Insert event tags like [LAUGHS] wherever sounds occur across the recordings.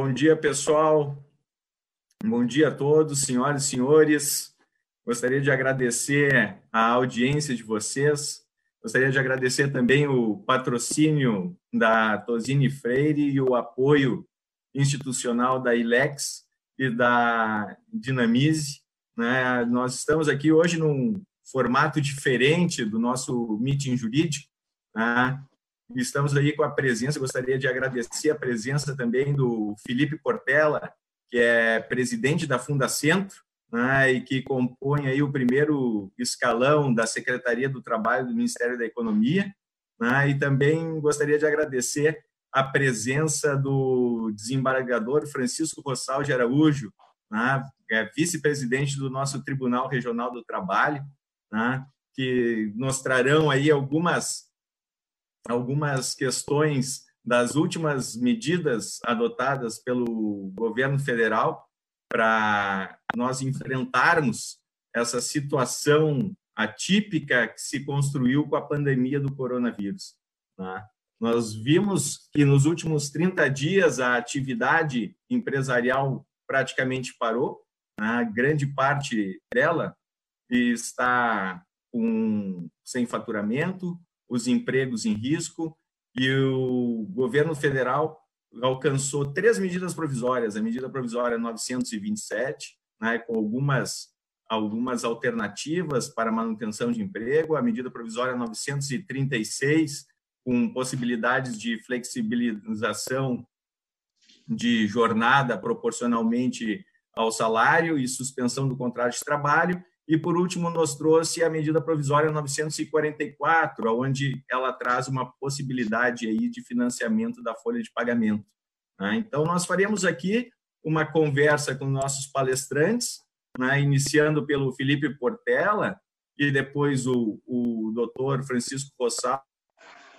Bom dia, pessoal. Bom dia a todos, senhoras e senhores. Gostaria de agradecer a audiência de vocês. Gostaria de agradecer também o patrocínio da Tosini Freire e o apoio institucional da ILEX e da Dinamize. Né? Nós estamos aqui hoje num formato diferente do nosso meeting jurídico. Né? Estamos aí com a presença, gostaria de agradecer a presença também do Felipe Portela, que é presidente da Fundacentro, né, e que compõe aí o primeiro escalão da Secretaria do Trabalho do Ministério da Economia. Né, e também gostaria de agradecer a presença do desembargador Francisco Rossal de Araújo, né, é vice-presidente do nosso Tribunal Regional do Trabalho, né, que nos trarão aí algumas, algumas questões das últimas medidas adotadas pelo governo federal para nós enfrentarmos essa situação atípica que se construiu com a pandemia do coronavírus. Né? Nós vimos que nos últimos 30 dias a atividade empresarial praticamente parou, né? grande parte dela está com, sem faturamento, os empregos em risco, e o governo federal alcançou três medidas provisórias, a medida provisória 927, né, com algumas algumas alternativas para manutenção de emprego, a medida provisória 936 com possibilidades de flexibilização de jornada proporcionalmente ao salário e suspensão do contrato de trabalho e, por último, nos trouxe a medida provisória 944, onde ela traz uma possibilidade aí de financiamento da folha de pagamento. Né? Então, nós faremos aqui uma conversa com nossos palestrantes, né? iniciando pelo Felipe Portela e depois o, o doutor Francisco Rossal,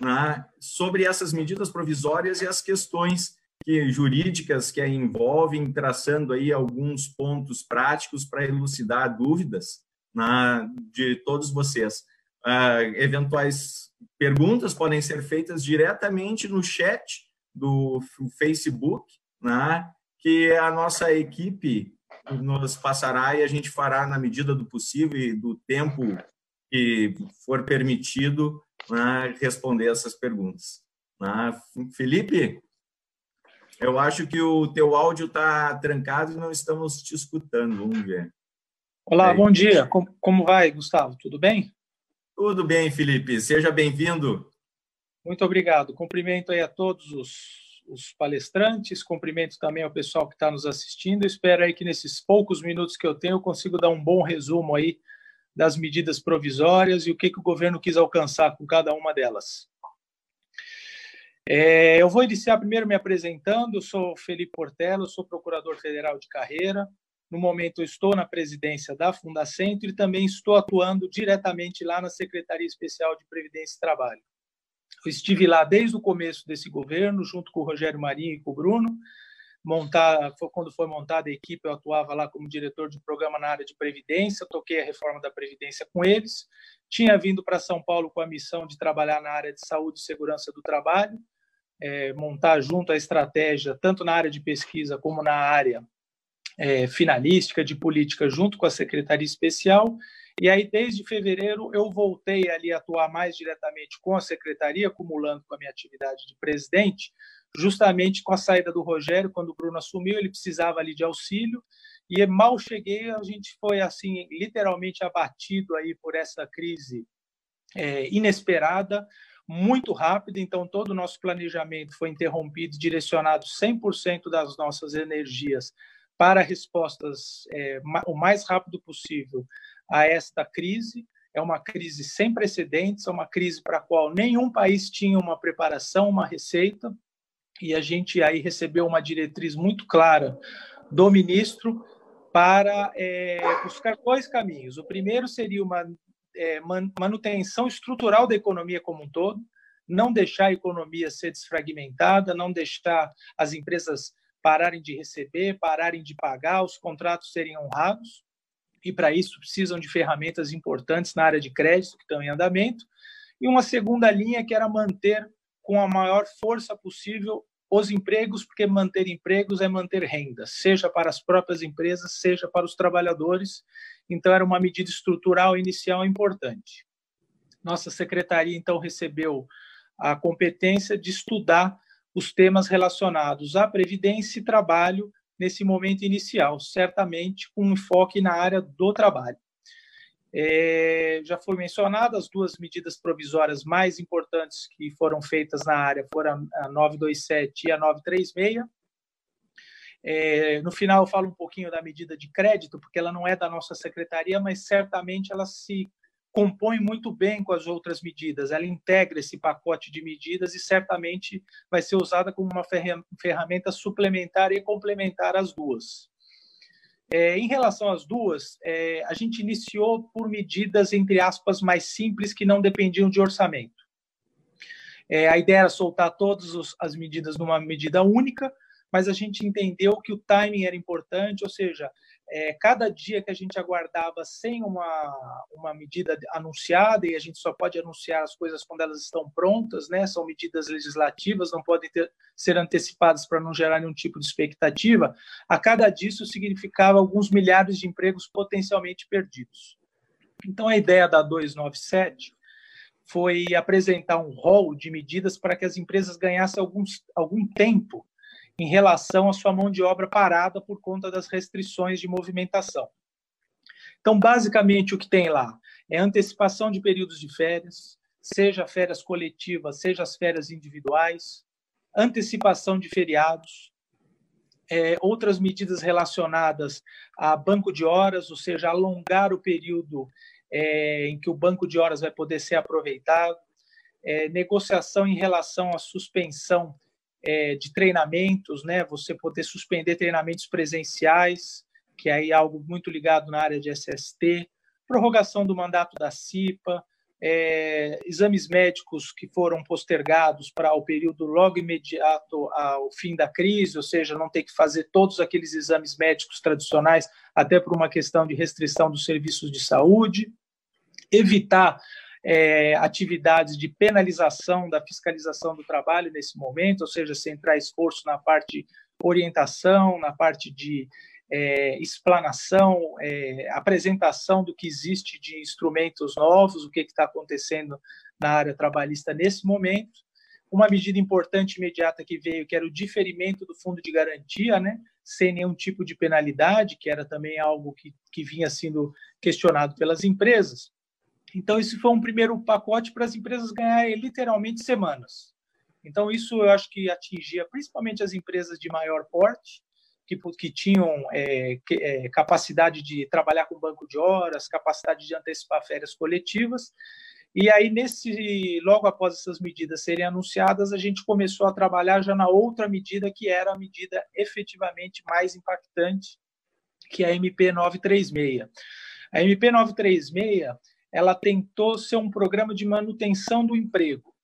né? sobre essas medidas provisórias e as questões que, jurídicas que a envolvem, traçando aí alguns pontos práticos para elucidar dúvidas na, de todos vocês. Uh, eventuais perguntas podem ser feitas diretamente no chat do Facebook, né, que a nossa equipe nos passará e a gente fará na medida do possível e do tempo que for permitido né, responder essas perguntas. Né. Felipe, eu acho que o teu áudio está trancado e não estamos te escutando. Vamos ver. Olá, bom dia. Como, como vai, Gustavo? Tudo bem? Tudo bem, Felipe. Seja bem-vindo. Muito obrigado. Cumprimento aí a todos os, os palestrantes, cumprimento também ao pessoal que está nos assistindo. Espero aí que nesses poucos minutos que eu tenho eu consigo dar um bom resumo aí das medidas provisórias e o que, que o governo quis alcançar com cada uma delas. É, eu vou iniciar primeiro me apresentando. Eu sou Felipe Portela, sou procurador federal de carreira. No momento, estou na presidência da Fundacentro e também estou atuando diretamente lá na Secretaria Especial de Previdência e Trabalho. Eu estive lá desde o começo desse governo, junto com o Rogério Marinho e com o Bruno. Montar, quando foi montada a equipe, eu atuava lá como diretor de programa na área de previdência, toquei a reforma da previdência com eles. Tinha vindo para São Paulo com a missão de trabalhar na área de saúde e segurança do trabalho é, montar junto a estratégia, tanto na área de pesquisa como na área é, finalística de política, junto com a Secretaria Especial. E aí, desde fevereiro, eu voltei ali a atuar mais diretamente com a Secretaria, acumulando com a minha atividade de presidente, justamente com a saída do Rogério, quando o Bruno assumiu, ele precisava ali de auxílio, e mal cheguei, a gente foi, assim, literalmente abatido aí por essa crise é, inesperada, muito rápido, então todo o nosso planejamento foi interrompido, direcionado 100% das nossas energias para respostas é, o mais rápido possível a esta crise. É uma crise sem precedentes, é uma crise para a qual nenhum país tinha uma preparação, uma receita, e a gente aí recebeu uma diretriz muito clara do ministro para é, buscar dois caminhos. O primeiro seria uma é, manutenção estrutural da economia como um todo, não deixar a economia ser desfragmentada, não deixar as empresas pararem de receber, pararem de pagar, os contratos serem honrados. E para isso precisam de ferramentas importantes na área de crédito que estão em andamento. E uma segunda linha que era manter com a maior força possível os empregos, porque manter empregos é manter renda, seja para as próprias empresas, seja para os trabalhadores. Então, era uma medida estrutural inicial importante. Nossa secretaria, então, recebeu a competência de estudar os temas relacionados à previdência e trabalho nesse momento inicial, certamente com um enfoque na área do trabalho. É, já foi mencionado as duas medidas provisórias mais importantes que foram feitas na área foram a 927 e a 936. É, no final eu falo um pouquinho da medida de crédito, porque ela não é da nossa secretaria, mas certamente ela se compõe muito bem com as outras medidas. Ela integra esse pacote de medidas e certamente vai ser usada como uma ferramenta suplementar e complementar às duas. É, em relação às duas, é, a gente iniciou por medidas, entre aspas, mais simples, que não dependiam de orçamento. É, a ideia era soltar todas as medidas numa medida única, mas a gente entendeu que o timing era importante, ou seja, é, cada dia que a gente aguardava sem uma, uma medida anunciada, e a gente só pode anunciar as coisas quando elas estão prontas, né? são medidas legislativas, não podem ter, ser antecipadas para não gerar nenhum tipo de expectativa, a cada dia isso significava alguns milhares de empregos potencialmente perdidos. Então, a ideia da 297 foi apresentar um rol de medidas para que as empresas ganhassem alguns, algum tempo em relação à sua mão de obra parada por conta das restrições de movimentação. Então, basicamente, o que tem lá é antecipação de períodos de férias, seja férias coletivas, seja as férias individuais, antecipação de feriados, é, outras medidas relacionadas a banco de horas, ou seja, alongar o período é, em que o banco de horas vai poder ser aproveitado, é, negociação em relação à suspensão é, de treinamentos, né? Você poder suspender treinamentos presenciais, que é aí algo muito ligado na área de SST, prorrogação do mandato da CIPA, é, exames médicos que foram postergados para o período logo imediato ao fim da crise, ou seja, não ter que fazer todos aqueles exames médicos tradicionais, até por uma questão de restrição dos serviços de saúde, evitar é, atividades de penalização da fiscalização do trabalho nesse momento, ou seja, centrar esforço na parte orientação, na parte de é, explanação, é, apresentação do que existe de instrumentos novos, o que está acontecendo na área trabalhista nesse momento. Uma medida importante imediata que veio, que era o diferimento do fundo de garantia, né, sem nenhum tipo de penalidade, que era também algo que, que vinha sendo questionado pelas empresas. Então, isso foi um primeiro pacote para as empresas ganharem literalmente semanas. Então, isso eu acho que atingia principalmente as empresas de maior porte, que, que tinham é, que, é, capacidade de trabalhar com banco de horas, capacidade de antecipar férias coletivas. E aí, nesse, logo após essas medidas serem anunciadas, a gente começou a trabalhar já na outra medida, que era a medida efetivamente mais impactante, que é a MP 936. A MP 936 ela tentou ser um programa de manutenção do emprego.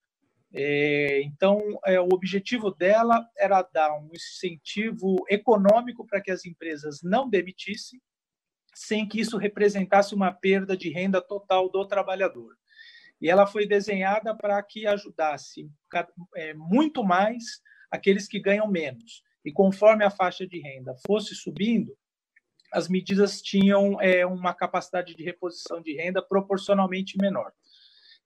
É, então, é, o objetivo dela era dar um incentivo econômico para que as empresas não demitissem, sem que isso representasse uma perda de renda total do trabalhador. E ela foi desenhada para que ajudasse é, muito mais aqueles que ganham menos. E conforme a faixa de renda fosse subindo, as medidas tinham é, uma capacidade de reposição de renda proporcionalmente menor.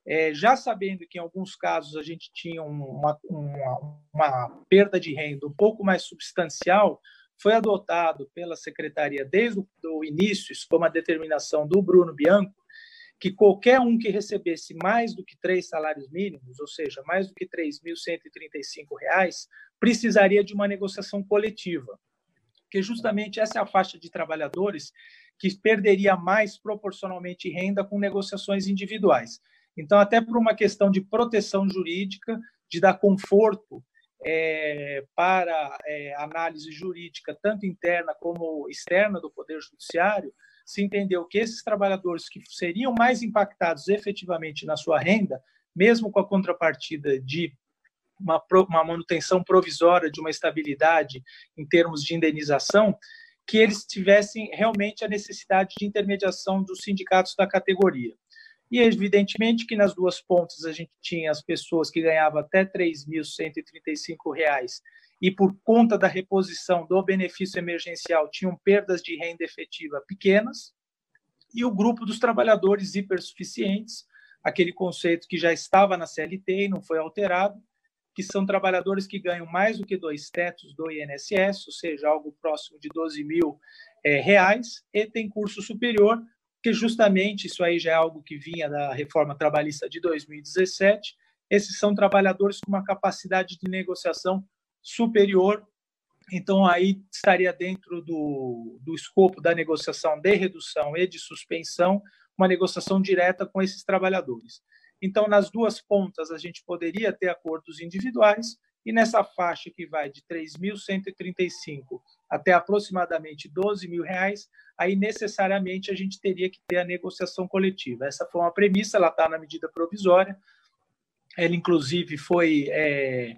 É, já sabendo que em alguns casos a gente tinha uma, uma, uma, perda de renda um pouco mais substancial, foi adotado pela secretaria desde o início, isso foi uma determinação do Bruno Bianco, que qualquer um que recebesse mais do que três salários mínimos, ou seja, mais do que R$ 3.135, precisaria de uma negociação coletiva porque justamente essa é a faixa de trabalhadores que perderia mais proporcionalmente renda com negociações individuais. Então, até por uma questão de proteção jurídica, de dar conforto é, para é, análise jurídica, tanto interna como externa do Poder Judiciário, se entendeu que esses trabalhadores que seriam mais impactados efetivamente na sua renda, mesmo com a contrapartida de uma, uma manutenção provisória de uma estabilidade em termos de indenização, que eles tivessem realmente a necessidade de intermediação dos sindicatos da categoria. E, evidentemente, que nas duas pontas a gente tinha as pessoas que ganhavam até R$ 3.135 e por conta da reposição do benefício emergencial tinham perdas de renda efetiva pequenas, e o grupo dos trabalhadores hipersuficientes, aquele conceito que já estava na CLT e não foi alterado, que são trabalhadores que ganham mais do que dois tetos do INSS, ou seja, algo próximo de 12 mil é, reais, e tem curso superior, que justamente isso aí já é algo que vinha da reforma trabalhista de 2017. Esses são trabalhadores com uma capacidade de negociação superior, então aí estaria dentro do, do escopo da negociação de redução e de suspensão, uma negociação direta com esses trabalhadores. Então, nas duas pontas, a gente poderia ter acordos individuais, e nessa faixa que vai de 3.135 até aproximadamente 12 mil reais, aí necessariamente a gente teria que ter a negociação coletiva. Essa foi uma premissa, ela está na medida provisória, ela inclusive foi é,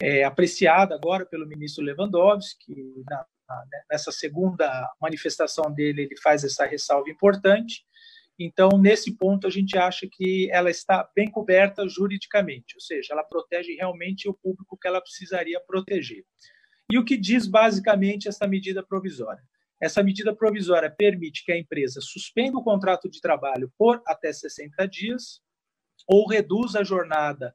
é, apreciada agora pelo ministro Lewandowski, na, nessa segunda manifestação dele ele faz essa ressalva importante, então, nesse ponto, a gente acha que ela está bem coberta juridicamente, ou seja, ela protege realmente o público que ela precisaria proteger. E o que diz basicamente essa medida provisória? Essa medida provisória permite que a empresa suspenda o contrato de trabalho por até 60 dias ou reduza a jornada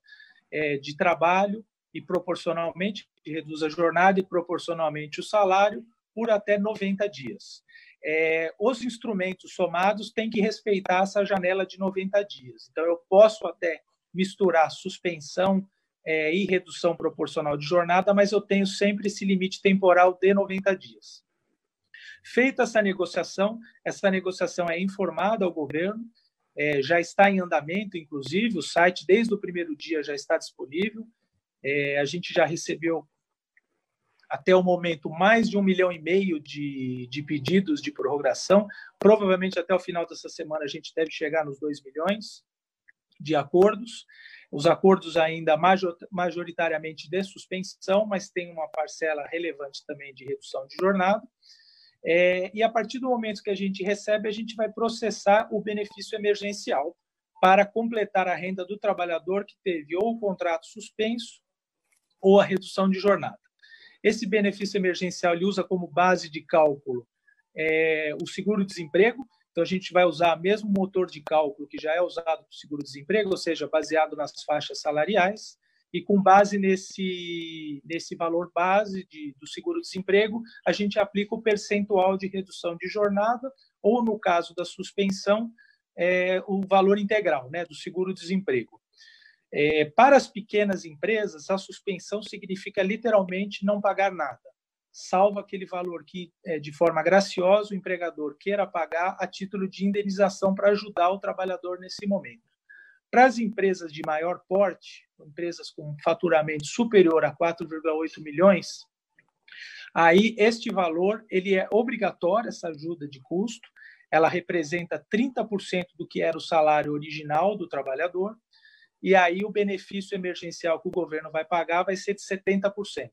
é, de trabalho e proporcionalmente reduza a jornada e proporcionalmente o salário por até 90 dias é, os instrumentos somados têm que respeitar essa janela de 90 dias. Então, eu posso até misturar suspensão é, e redução proporcional de jornada, mas eu tenho sempre esse limite temporal de 90 dias. Feita essa negociação, essa negociação é informada ao governo, é, já está em andamento, inclusive, o site desde o primeiro dia já está disponível. É, a gente já recebeu até o momento mais de um milhão e meio de, de pedidos de prorrogação. Provavelmente até o final dessa semana a gente deve chegar nos 2 milhões de acordos. Os acordos ainda majoritariamente de suspensão, mas tem uma parcela relevante também de redução de jornada. É, e a partir do momento que a gente recebe, a gente vai processar o benefício emergencial para completar a renda do trabalhador que teve ou o contrato suspenso ou a redução de jornada. Esse benefício emergencial ele usa como base de cálculo é, o seguro-desemprego. Então, a gente vai usar o mesmo motor de cálculo que já é usado para o seguro-desemprego, ou seja, baseado nas faixas salariais. E com base nesse, nesse valor base de, do seguro-desemprego, a gente aplica o percentual de redução de jornada, ou, no caso da suspensão, é, o valor integral né, do seguro-desemprego. É, para as pequenas empresas, a suspensão significa literalmente não pagar nada, salvo aquele valor que, é, de forma graciosa, o empregador queira pagar a título de indenização para ajudar o trabalhador nesse momento. Para as empresas de maior porte, empresas com faturamento superior a 4,8 milhões, aí este valor ele é obrigatório, essa ajuda de custo, ela representa 30% do que era o salário original do trabalhador, e aí o benefício emergencial que o governo vai pagar vai ser de 70%.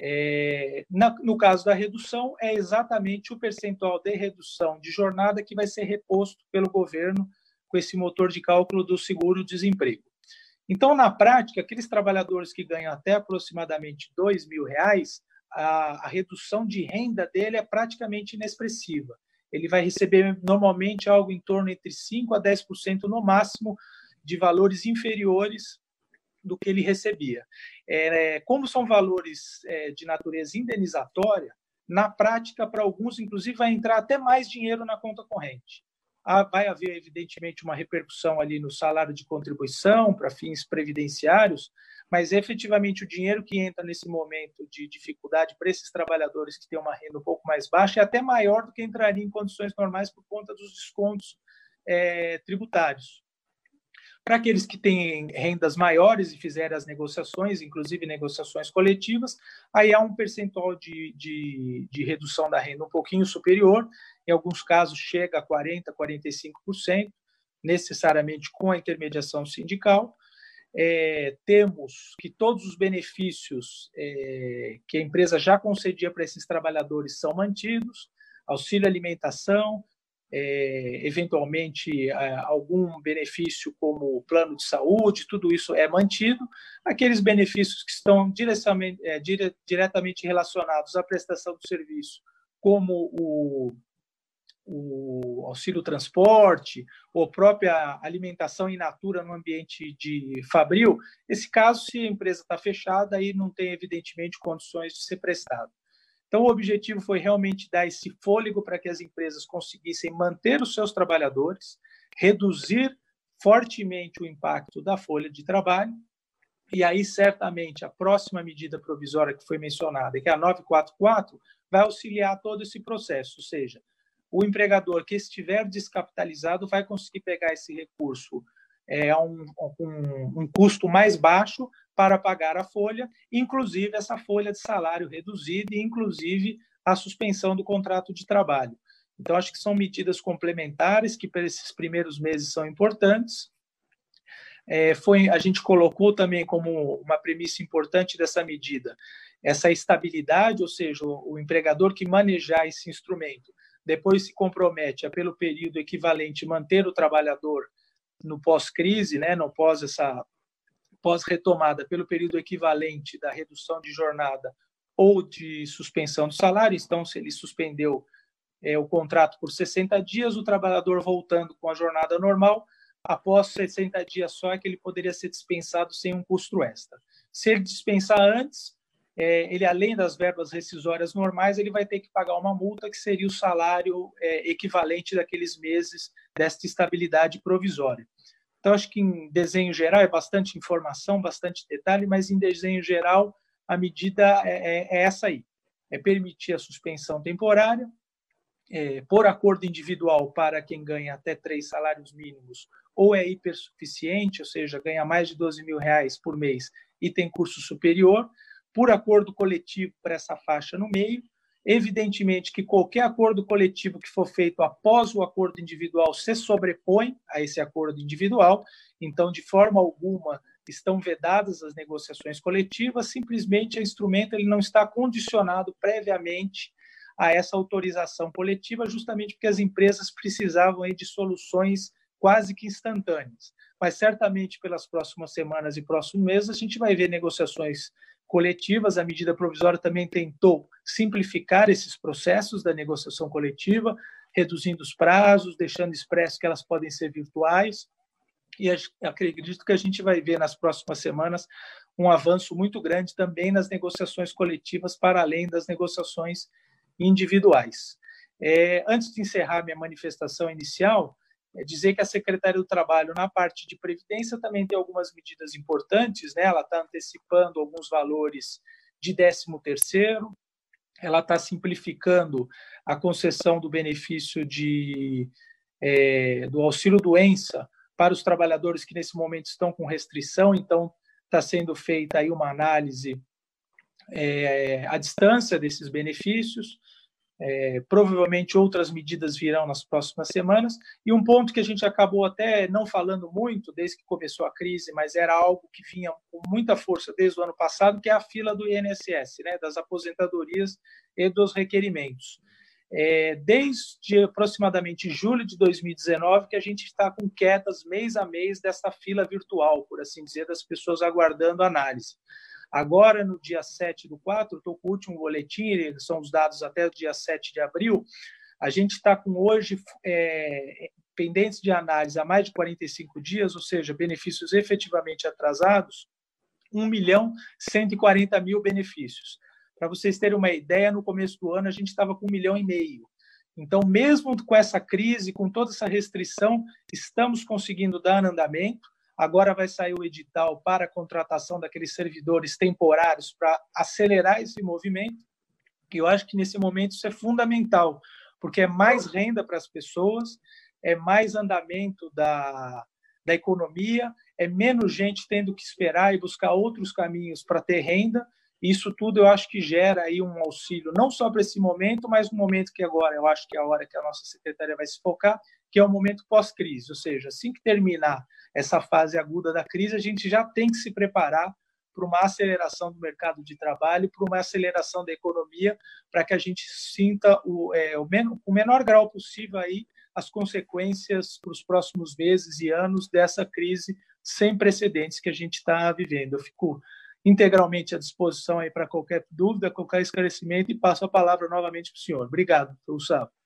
É, na, no caso da redução, é exatamente o percentual de redução de jornada que vai ser reposto pelo governo com esse motor de cálculo do seguro-desemprego. Então, na prática, aqueles trabalhadores que ganham até aproximadamente R$ reais, a, a redução de renda dele é praticamente inexpressiva. Ele vai receber normalmente algo em torno entre 5% a 10% no máximo de valores inferiores do que ele recebia. É, como são valores é, de natureza indenizatória, na prática, para alguns, inclusive, vai entrar até mais dinheiro na conta corrente. Ah, vai haver, evidentemente, uma repercussão ali no salário de contribuição para fins previdenciários, mas efetivamente o dinheiro que entra nesse momento de dificuldade para esses trabalhadores que têm uma renda um pouco mais baixa é até maior do que entraria em condições normais por conta dos descontos é, tributários. Para aqueles que têm rendas maiores e fizerem as negociações, inclusive negociações coletivas, aí há um percentual de, de, de redução da renda um pouquinho superior, em alguns casos chega a 40%, 45%, necessariamente com a intermediação sindical. É, temos que todos os benefícios é, que a empresa já concedia para esses trabalhadores são mantidos, auxílio alimentação, é, eventualmente é, algum benefício como plano de saúde, tudo isso é mantido. Aqueles benefícios que estão diretamente, é, dire, diretamente relacionados à prestação do serviço, como o, o auxílio transporte ou própria alimentação in natura no ambiente de fabril, esse caso, se a empresa está fechada, aí não tem, evidentemente, condições de ser prestado. Então, o objetivo foi realmente dar esse fôlego para que as empresas conseguissem manter os seus trabalhadores, reduzir fortemente o impacto da folha de trabalho, e aí, certamente, a próxima medida provisória que foi mencionada, que é a 944, vai auxiliar todo esse processo, ou seja, o empregador que estiver descapitalizado vai conseguir pegar esse recurso é, um, um, um custo mais baixo para pagar a folha, inclusive essa folha de salário reduzida e inclusive a suspensão do contrato de trabalho. Então, acho que são medidas complementares que para esses primeiros meses são importantes. É, foi, a gente colocou também como uma premissa importante dessa medida essa estabilidade, ou seja, o, o empregador que manejar esse instrumento depois se compromete a, pelo período equivalente, manter o trabalhador no pós-crise, né, no pós essa pós-retomada, pelo período equivalente da redução de jornada ou de suspensão do salário. Então, se ele suspendeu é, o contrato por 60 dias, o trabalhador voltando com a jornada normal, após 60 dias só é que ele poderia ser dispensado sem um custo extra. Se ele dispensar antes, é, ele além das verbas rescisórias normais, ele vai ter que pagar uma multa que seria o salário é, equivalente daqueles meses desta estabilidade provisória. Então, acho que em desenho geral é bastante informação, bastante detalhe, mas em desenho geral a medida é, é, é essa aí: é permitir a suspensão temporária, é, por acordo individual para quem ganha até três salários mínimos ou é hipersuficiente, ou seja, ganha mais de 12 mil reais por mês e tem curso superior, por acordo coletivo para essa faixa no meio. Evidentemente que qualquer acordo coletivo que for feito após o acordo individual se sobrepõe a esse acordo individual, então, de forma alguma, estão vedadas as negociações coletivas, simplesmente o instrumento ele não está condicionado previamente a essa autorização coletiva, justamente porque as empresas precisavam aí de soluções quase que instantâneas. Mas certamente pelas próximas semanas e próximos meses a gente vai ver negociações coletivas. A medida provisória também tentou simplificar esses processos da negociação coletiva, reduzindo os prazos, deixando expresso que elas podem ser virtuais. E acredito que a gente vai ver nas próximas semanas um avanço muito grande também nas negociações coletivas, para além das negociações individuais. É, antes de encerrar minha manifestação inicial, é dizer que a Secretaria do Trabalho, na parte de previdência, também tem algumas medidas importantes, né? ela está antecipando alguns valores de 13º, ela está simplificando a concessão do benefício de, é, do auxílio-doença para os trabalhadores que, nesse momento, estão com restrição, então está sendo feita aí uma análise é, à distância desses benefícios, é, provavelmente outras medidas virão nas próximas semanas. E um ponto que a gente acabou até não falando muito desde que começou a crise, mas era algo que vinha com muita força desde o ano passado, que é a fila do INSS, né, das aposentadorias e dos requerimentos. É, desde aproximadamente julho de 2019 que a gente está com quedas mês a mês dessa fila virtual, por assim dizer, das pessoas aguardando análise. Agora, no dia 7 do 4, estou com o último boletim, são os dados até o dia 7 de abril, a gente está com hoje é, pendentes de análise há mais de 45 dias, ou seja, benefícios efetivamente atrasados, 1 milhão 140 mil benefícios. Para vocês terem uma ideia, no começo do ano a gente estava com um milhão e meio. Então, mesmo com essa crise, com toda essa restrição, estamos conseguindo dar andamento. Agora vai sair o edital para a contratação daqueles servidores temporários para acelerar esse movimento. E eu acho que nesse momento isso é fundamental, porque é mais renda para as pessoas, é mais andamento da, da economia, é menos gente tendo que esperar e buscar outros caminhos para ter renda. Isso tudo eu acho que gera aí um auxílio, não só para esse momento, mas no momento que agora eu acho que é a hora que a nossa secretaria vai se focar, que é o momento pós-crise, ou seja, assim que terminar essa fase aguda da crise, a gente já tem que se preparar para uma aceleração do mercado de trabalho, para uma aceleração da economia, para que a gente sinta o, é, o, men o menor grau possível aí as consequências para os próximos meses e anos dessa crise sem precedentes que a gente está vivendo. Eu fico integralmente à disposição aí para qualquer dúvida, qualquer esclarecimento e passo a palavra novamente para o senhor. Obrigado, Gustavo.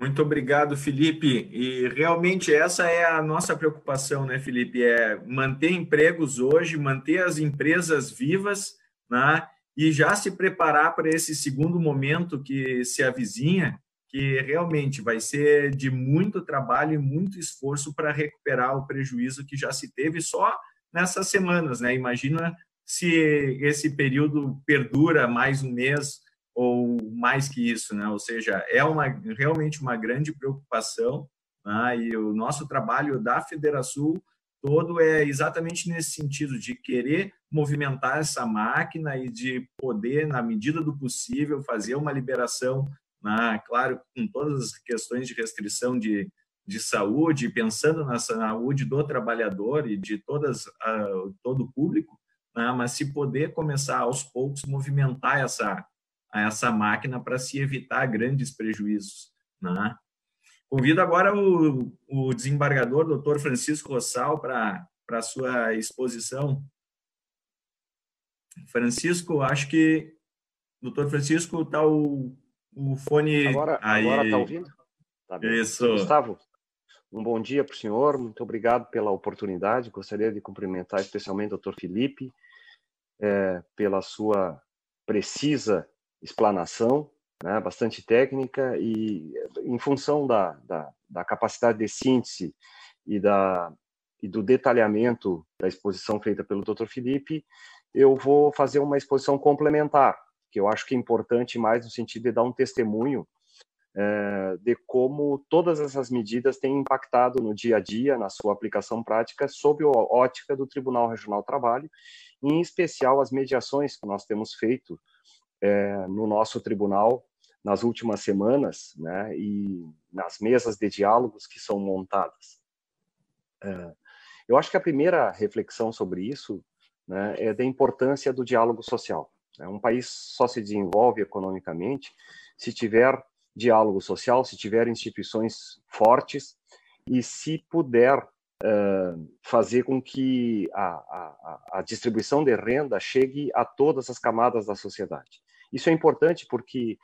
Muito obrigado, Felipe. E realmente essa é a nossa preocupação, né, Felipe? É manter empregos hoje, manter as empresas vivas, né? E já se preparar para esse segundo momento que se avizinha, que realmente vai ser de muito trabalho e muito esforço para recuperar o prejuízo que já se teve só nessas semanas, né? Imagina se esse período perdura mais um mês ou mais que isso, né? Ou seja, é uma realmente uma grande preocupação, né? e o nosso trabalho da Federação todo é exatamente nesse sentido de querer movimentar essa máquina e de poder, na medida do possível, fazer uma liberação, né? claro, com todas as questões de restrição de, de saúde, pensando na saúde do trabalhador e de todas uh, todo o público, né? mas se poder começar aos poucos movimentar essa essa máquina para se evitar grandes prejuízos. Né? Convido agora o, o desembargador, doutor Francisco Rossal, para a sua exposição. Francisco, acho que doutor Francisco está o, o fone. Agora está ouvindo? Tá Isso. Gustavo, um bom dia para o senhor, muito obrigado pela oportunidade. Gostaria de cumprimentar especialmente o doutor Felipe é, pela sua precisa explanação, né, bastante técnica, e em função da, da, da capacidade de síntese e, da, e do detalhamento da exposição feita pelo Dr. Felipe, eu vou fazer uma exposição complementar, que eu acho que é importante mais no sentido de dar um testemunho é, de como todas essas medidas têm impactado no dia a dia, na sua aplicação prática, sob a ótica do Tribunal Regional do Trabalho, em especial as mediações que nós temos feito é, no nosso tribunal nas últimas semanas, né, e nas mesas de diálogos que são montadas. É, eu acho que a primeira reflexão sobre isso né, é da importância do diálogo social. É, um país só se desenvolve economicamente se tiver diálogo social, se tiver instituições fortes e se puder uh, fazer com que a, a, a, distribuição de renda chegue a todas as camadas da sociedade. Isso é importante porque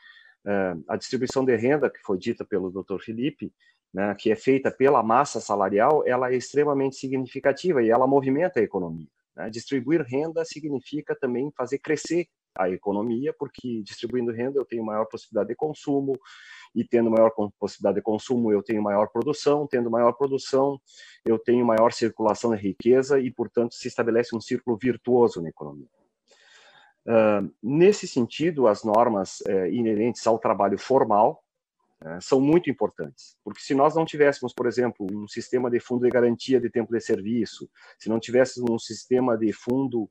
uh, a distribuição de renda, que foi dita pelo Dr. Felipe, né, que é feita pela massa salarial, ela é extremamente significativa e ela movimenta a economia. Né? Distribuir renda significa também fazer crescer a economia, porque distribuindo renda eu tenho maior possibilidade de consumo, e tendo maior possibilidade de consumo eu tenho maior produção, tendo maior produção eu tenho maior circulação de riqueza e, portanto, se estabelece um círculo virtuoso na economia. Uh, nesse sentido, as normas uh, inerentes ao trabalho formal uh, são muito importantes, porque se nós não tivéssemos, por exemplo, um sistema de fundo de garantia de tempo de serviço, se não tivéssemos um sistema de fundo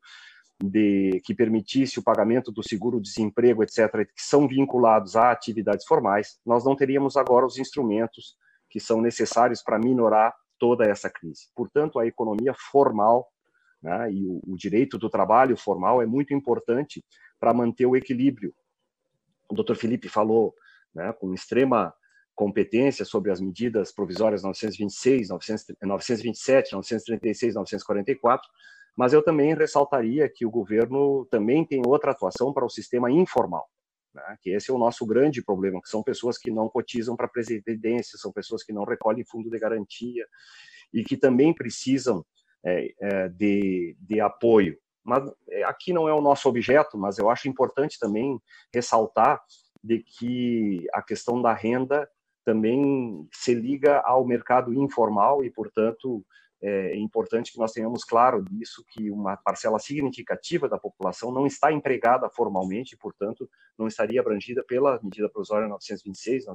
de, que permitisse o pagamento do seguro-desemprego, etc., que são vinculados a atividades formais, nós não teríamos agora os instrumentos que são necessários para minorar toda essa crise. Portanto, a economia formal né, e o, o, direito do trabalho formal é muito importante para manter o equilíbrio. O doutor Felipe falou né, com extrema competência sobre as medidas provisórias 926, 927, 936, 944, mas eu também ressaltaria que o governo também tem outra atuação para o sistema informal, né? que esse é o nosso grande problema, que são pessoas que não cotizam para a previdência, são pessoas que não recolhem fundo de garantia e que também precisam de, de apoio. Mas é, aqui não é o nosso objeto, mas eu acho importante também ressaltar de que a questão da renda também se liga ao mercado informal e, portanto, é importante que nós tenhamos claro disso, que uma parcela significativa da população não está empregada formalmente, portanto, não estaria abrangida pela medida provisória 926,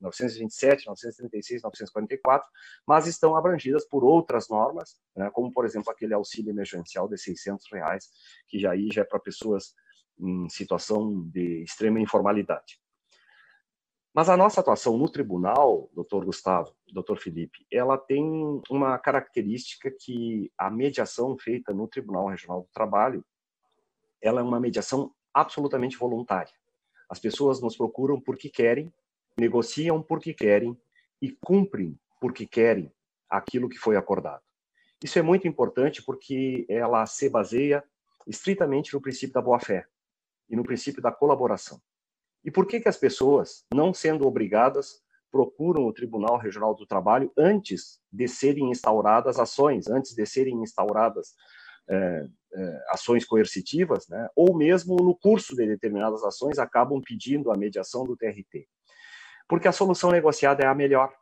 927, 936, 944, mas estão abrangidas por outras normas, né, como, por exemplo, aquele auxílio emergencial de 600 reais, que já, aí já é para pessoas em situação de extrema informalidade. Mas a nossa atuação no tribunal, doutor Gustavo, doutor Felipe, ela tem uma característica que a mediação feita no Tribunal Regional do Trabalho, ela é uma mediação absolutamente voluntária. As pessoas nos procuram porque querem, negociam porque querem e cumprem porque querem aquilo que foi acordado. Isso é muito importante porque ela se baseia estritamente no princípio da boa-fé e no princípio da colaboração. E por que que as pessoas, não sendo obrigadas, procuram o Tribunal Regional do Trabalho antes de serem instauradas ações, antes de serem instauradas é, é, ações coercitivas, né? ou mesmo no curso de determinadas ações acabam pedindo a mediação do TRT? Porque a solução negociada é a melhor,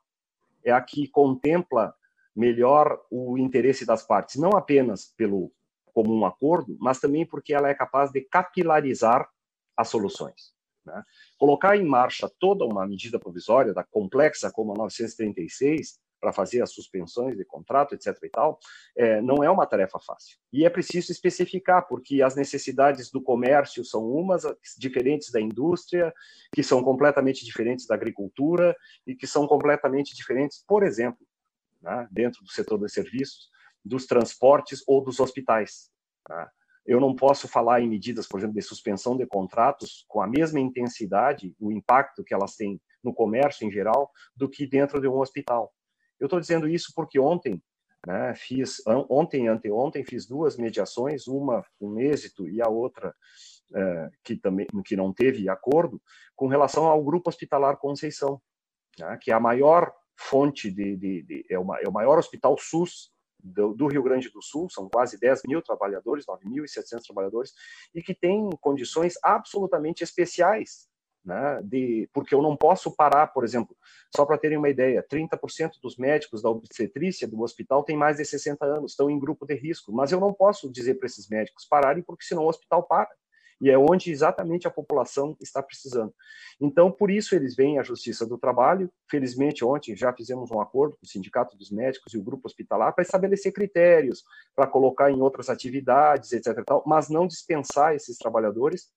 é a que contempla melhor o interesse das partes, não apenas pelo comum acordo, mas também porque ela é capaz de capilarizar as soluções. Né? Colocar em marcha toda uma medida provisória, da complexa como a 936, para fazer as suspensões de contrato, etc. e tal, é, não é uma tarefa fácil. E é preciso especificar, porque as necessidades do comércio são umas diferentes da indústria, que são completamente diferentes da agricultura e que são completamente diferentes, por exemplo, né, dentro do setor de serviços, dos transportes ou dos hospitais. Né? Eu não posso falar em medidas, por exemplo, de suspensão de contratos com a mesma intensidade, o impacto que elas têm no comércio em geral, do que dentro de um hospital. Eu estou dizendo isso porque ontem, né, fiz ontem anteontem fiz duas mediações, uma com êxito e a outra é, que também que não teve acordo, com relação ao grupo hospitalar Conceição, né, que é a maior fonte de, de, de é, uma, é o maior hospital SUS do, do, Rio Grande do Sul, são quase 10 mil trabalhadores, 9.700 trabalhadores, e que tem condições absolutamente especiais, né, de, porque eu não posso parar, por exemplo, só para terem uma ideia, 30% dos médicos da obstetrícia do hospital têm mais de 60 anos, estão em grupo de risco, mas eu não posso dizer para esses médicos pararem, porque senão o hospital para e é onde exatamente a população está precisando. Então, por isso eles vêm à Justiça do Trabalho. Felizmente, ontem já fizemos um acordo com o Sindicato dos Médicos e o Grupo Hospitalar para estabelecer critérios para colocar em outras atividades, etc. Tal, mas não dispensar esses trabalhadores,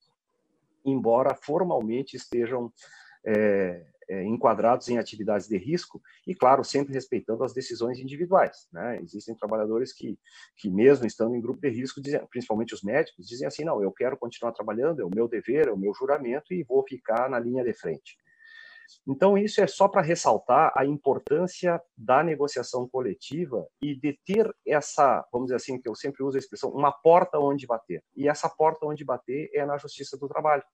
embora formalmente estejam é, é, enquadrados em atividades de risco e, claro, sempre respeitando as decisões individuais. Né? Existem trabalhadores que, que, mesmo estando em grupo de risco, dizem, principalmente os médicos, dizem assim: não, eu quero continuar trabalhando, é o meu dever, é o meu juramento e vou ficar na linha de frente. Então, isso é só para ressaltar a importância da negociação coletiva e de ter essa, vamos dizer assim, que eu sempre uso a expressão, uma porta onde bater. E essa porta onde bater é na Justiça do Trabalho.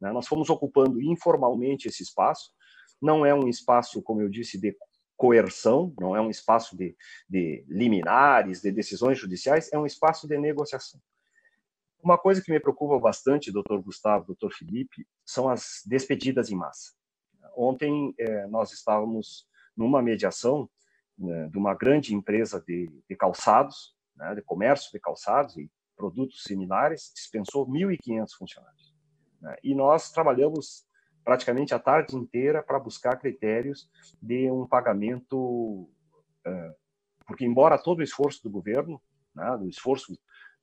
Né? Nós fomos ocupando informalmente esse espaço, não é um espaço, como eu disse, de coerção, não é um espaço de, de liminares, de decisões judiciais, é um espaço de negociação. Uma coisa que me preocupa bastante, doutor Gustavo, doutor Felipe, são as despedidas em massa. Ontem eh, nós estávamos numa mediação né, de uma grande empresa de, de calçados, né, de comércio de calçados e produtos similares, dispensou 1.500 funcionários. Né, e nós trabalhamos praticamente a tarde inteira para buscar critérios de um pagamento, é, porque embora todo o esforço do governo, né, do esforço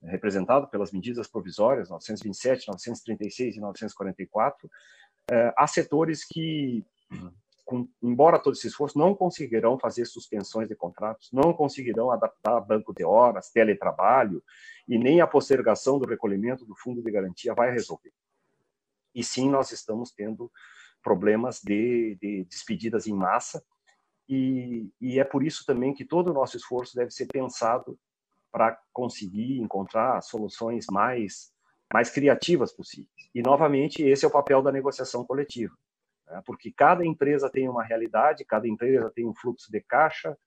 representado pelas medidas provisórias 927, 936 e 944, é, há setores que, com, embora todo esse esforço, não conseguirão fazer suspensões de contratos, não conseguirão adaptar banco de horas, teletrabalho, e nem a postergação do recolhimento do fundo de garantia vai resolver e sim nós estamos tendo problemas de, de despedidas em massa, e, e, é por isso também que todo o nosso esforço deve ser pensado para conseguir encontrar soluções mais, mais criativas possíveis. E, novamente, esse é o papel da negociação coletiva, né? porque cada empresa tem uma realidade, cada empresa tem um fluxo de caixa,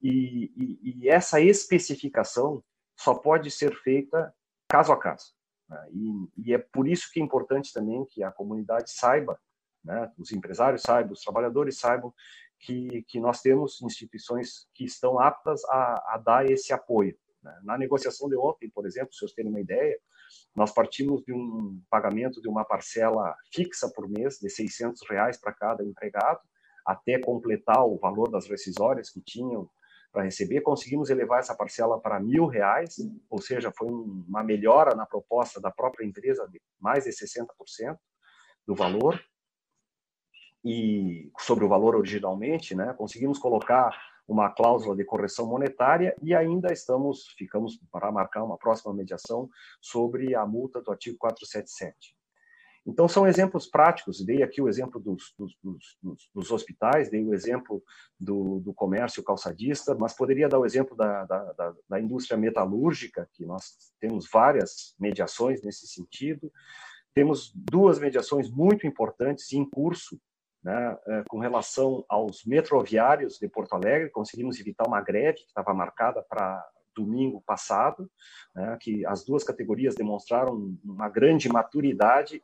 e, e, e essa especificação só pode ser feita caso a caso. Né? E, e, é por isso que é importante também que a comunidade saiba, né, os empresários saibam, os trabalhadores saibam que, que nós temos instituições que estão aptas a, a dar esse apoio. Né? Na negociação de ontem, por exemplo, se vocês terem uma ideia, nós partimos de um pagamento de uma parcela fixa por mês de 600 reais para cada empregado, até completar o valor das rescisórias que tinham para receber. Conseguimos elevar essa parcela para mil reais, ou seja, foi uma melhora na proposta da própria empresa de mais de 60% do valor e sobre o valor originalmente, né? Conseguimos colocar uma cláusula de correção monetária e ainda estamos ficamos para marcar uma próxima mediação sobre a multa do artigo 477. Então, são exemplos práticos. Dei aqui o exemplo dos, dos, dos, dos hospitais, dei o exemplo do, do, comércio calçadista, mas poderia dar o exemplo da, da, da, da, indústria metalúrgica, que nós temos várias mediações nesse sentido. Temos duas mediações muito importantes em curso, né, é, com relação aos metroviários de Porto Alegre. Conseguimos evitar uma greve que estava marcada para domingo passado, né, que as duas categorias demonstraram uma grande maturidade.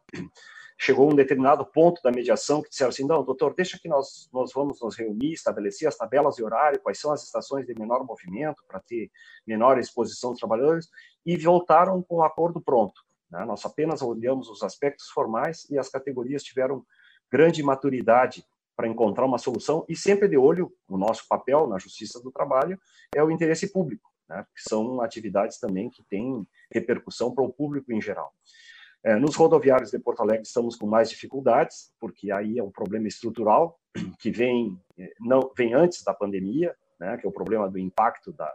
Chegou um determinado ponto da mediação que disseram assim: não, doutor, deixa que nós, nós vamos nos reunir, estabelecer as tabelas de horário, quais são as estações de menor movimento para ter menor exposição dos trabalhadores, e voltaram com o acordo pronto. Né? Nós apenas olhamos os aspectos formais e as categorias tiveram grande maturidade para encontrar uma solução e sempre de olho, o nosso papel na Justiça do Trabalho é o interesse público né, que são atividades também que têm repercussão para o público em geral. É, nos rodoviários de Porto Alegre estamos com mais dificuldades, porque aí é um problema estrutural [CLEARS THROAT] que vem é, não vem antes da pandemia, né, que é o problema do impacto da,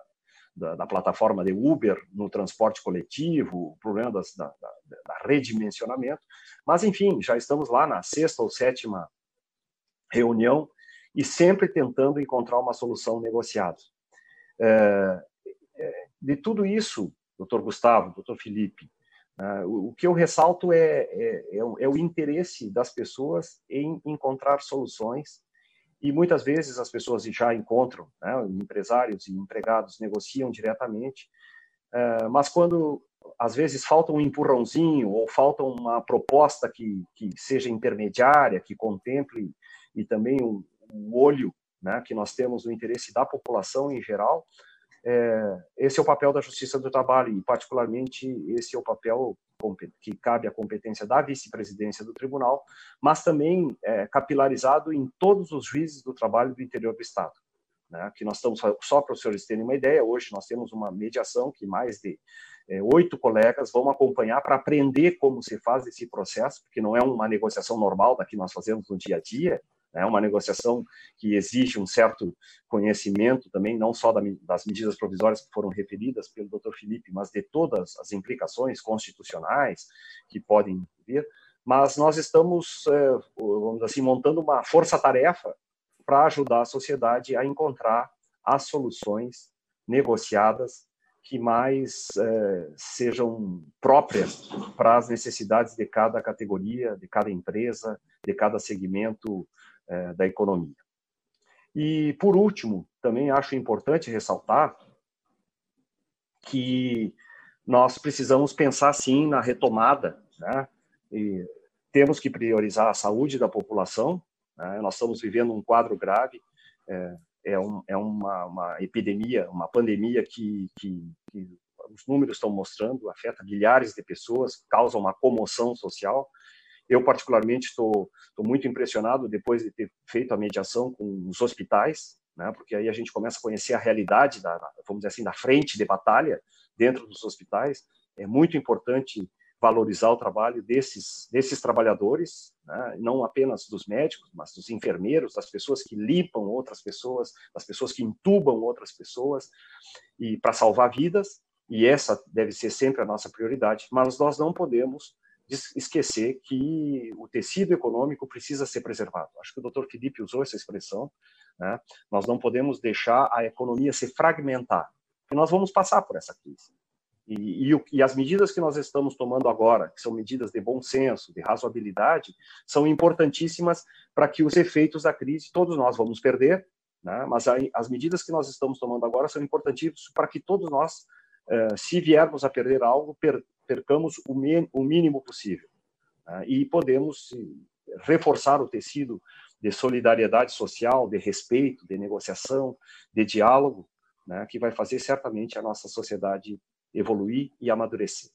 da, da plataforma de Uber no transporte coletivo, o problema das, da, da, da redimensionamento. Mas, enfim, já estamos lá na sexta ou sétima reunião e sempre tentando encontrar uma solução negociada. É, de tudo isso, doutor Gustavo, doutor Felipe, uh, o, que eu ressalto é, é, é, o, é, o, interesse das pessoas em encontrar soluções. E muitas vezes as pessoas já encontram, né, empresários e empregados negociam diretamente, uh, mas quando às vezes falta um empurrãozinho ou falta uma proposta que, que seja intermediária, que contemple e também o, o olho né, que nós temos no interesse da população em geral, é, esse é o papel da Justiça do Trabalho e, particularmente, esse é o papel que cabe à competência da vice-presidência do tribunal, mas também é, capilarizado em todos os juízes do trabalho do interior do Estado. Né? Que nós estamos, só para os senhores terem uma ideia, hoje nós temos uma mediação que mais de é, oito colegas vão acompanhar para aprender como se faz esse processo, porque não é uma negociação normal da que nós fazemos no dia a dia, é uma negociação que exige um certo conhecimento também, não só das medidas provisórias que foram referidas pelo Dr. Felipe, mas de todas as implicações constitucionais que podem vir. Mas nós estamos, é, vamos assim, montando uma força-tarefa para ajudar a sociedade a encontrar as soluções negociadas que mais é, sejam próprias para as necessidades de cada categoria, de cada empresa, de cada segmento é, da economia. E, por último, também acho importante ressaltar que nós precisamos pensar, sim, na retomada, né? E temos que priorizar a saúde da população, né? nós estamos vivendo um quadro grave, é, é, um, é uma, uma, epidemia, uma pandemia que, que, que os números estão mostrando, afeta milhares de pessoas, causa uma comoção social, eu, particularmente, estou muito impressionado depois de ter feito a mediação com os hospitais, né, porque aí a gente começa a conhecer a realidade, da, vamos dizer assim, da frente de batalha dentro dos hospitais. É muito importante valorizar o trabalho desses, desses trabalhadores, né, não apenas dos médicos, mas dos enfermeiros, das pessoas que limpam outras pessoas, das pessoas que intubam outras pessoas, e para salvar vidas, e essa deve ser sempre a nossa prioridade, mas nós não podemos esquecer que o tecido econômico precisa ser preservado. Acho que o doutor Felipe usou essa expressão. Né? Nós não podemos deixar a economia se fragmentar, porque nós vamos passar por essa crise. E, e, e, as medidas que nós estamos tomando agora, que são medidas de bom senso, de razoabilidade, são importantíssimas para que os efeitos da crise todos nós vamos perder, né? mas a, as medidas que nós estamos tomando agora são importantíssimas para que todos nós, eh, se viermos a perder algo, per, percamos o, o mínimo possível. Né? E podemos reforçar o tecido de solidariedade social, de respeito, de negociação, de diálogo, né? que vai fazer certamente a nossa sociedade evoluir e amadurecer.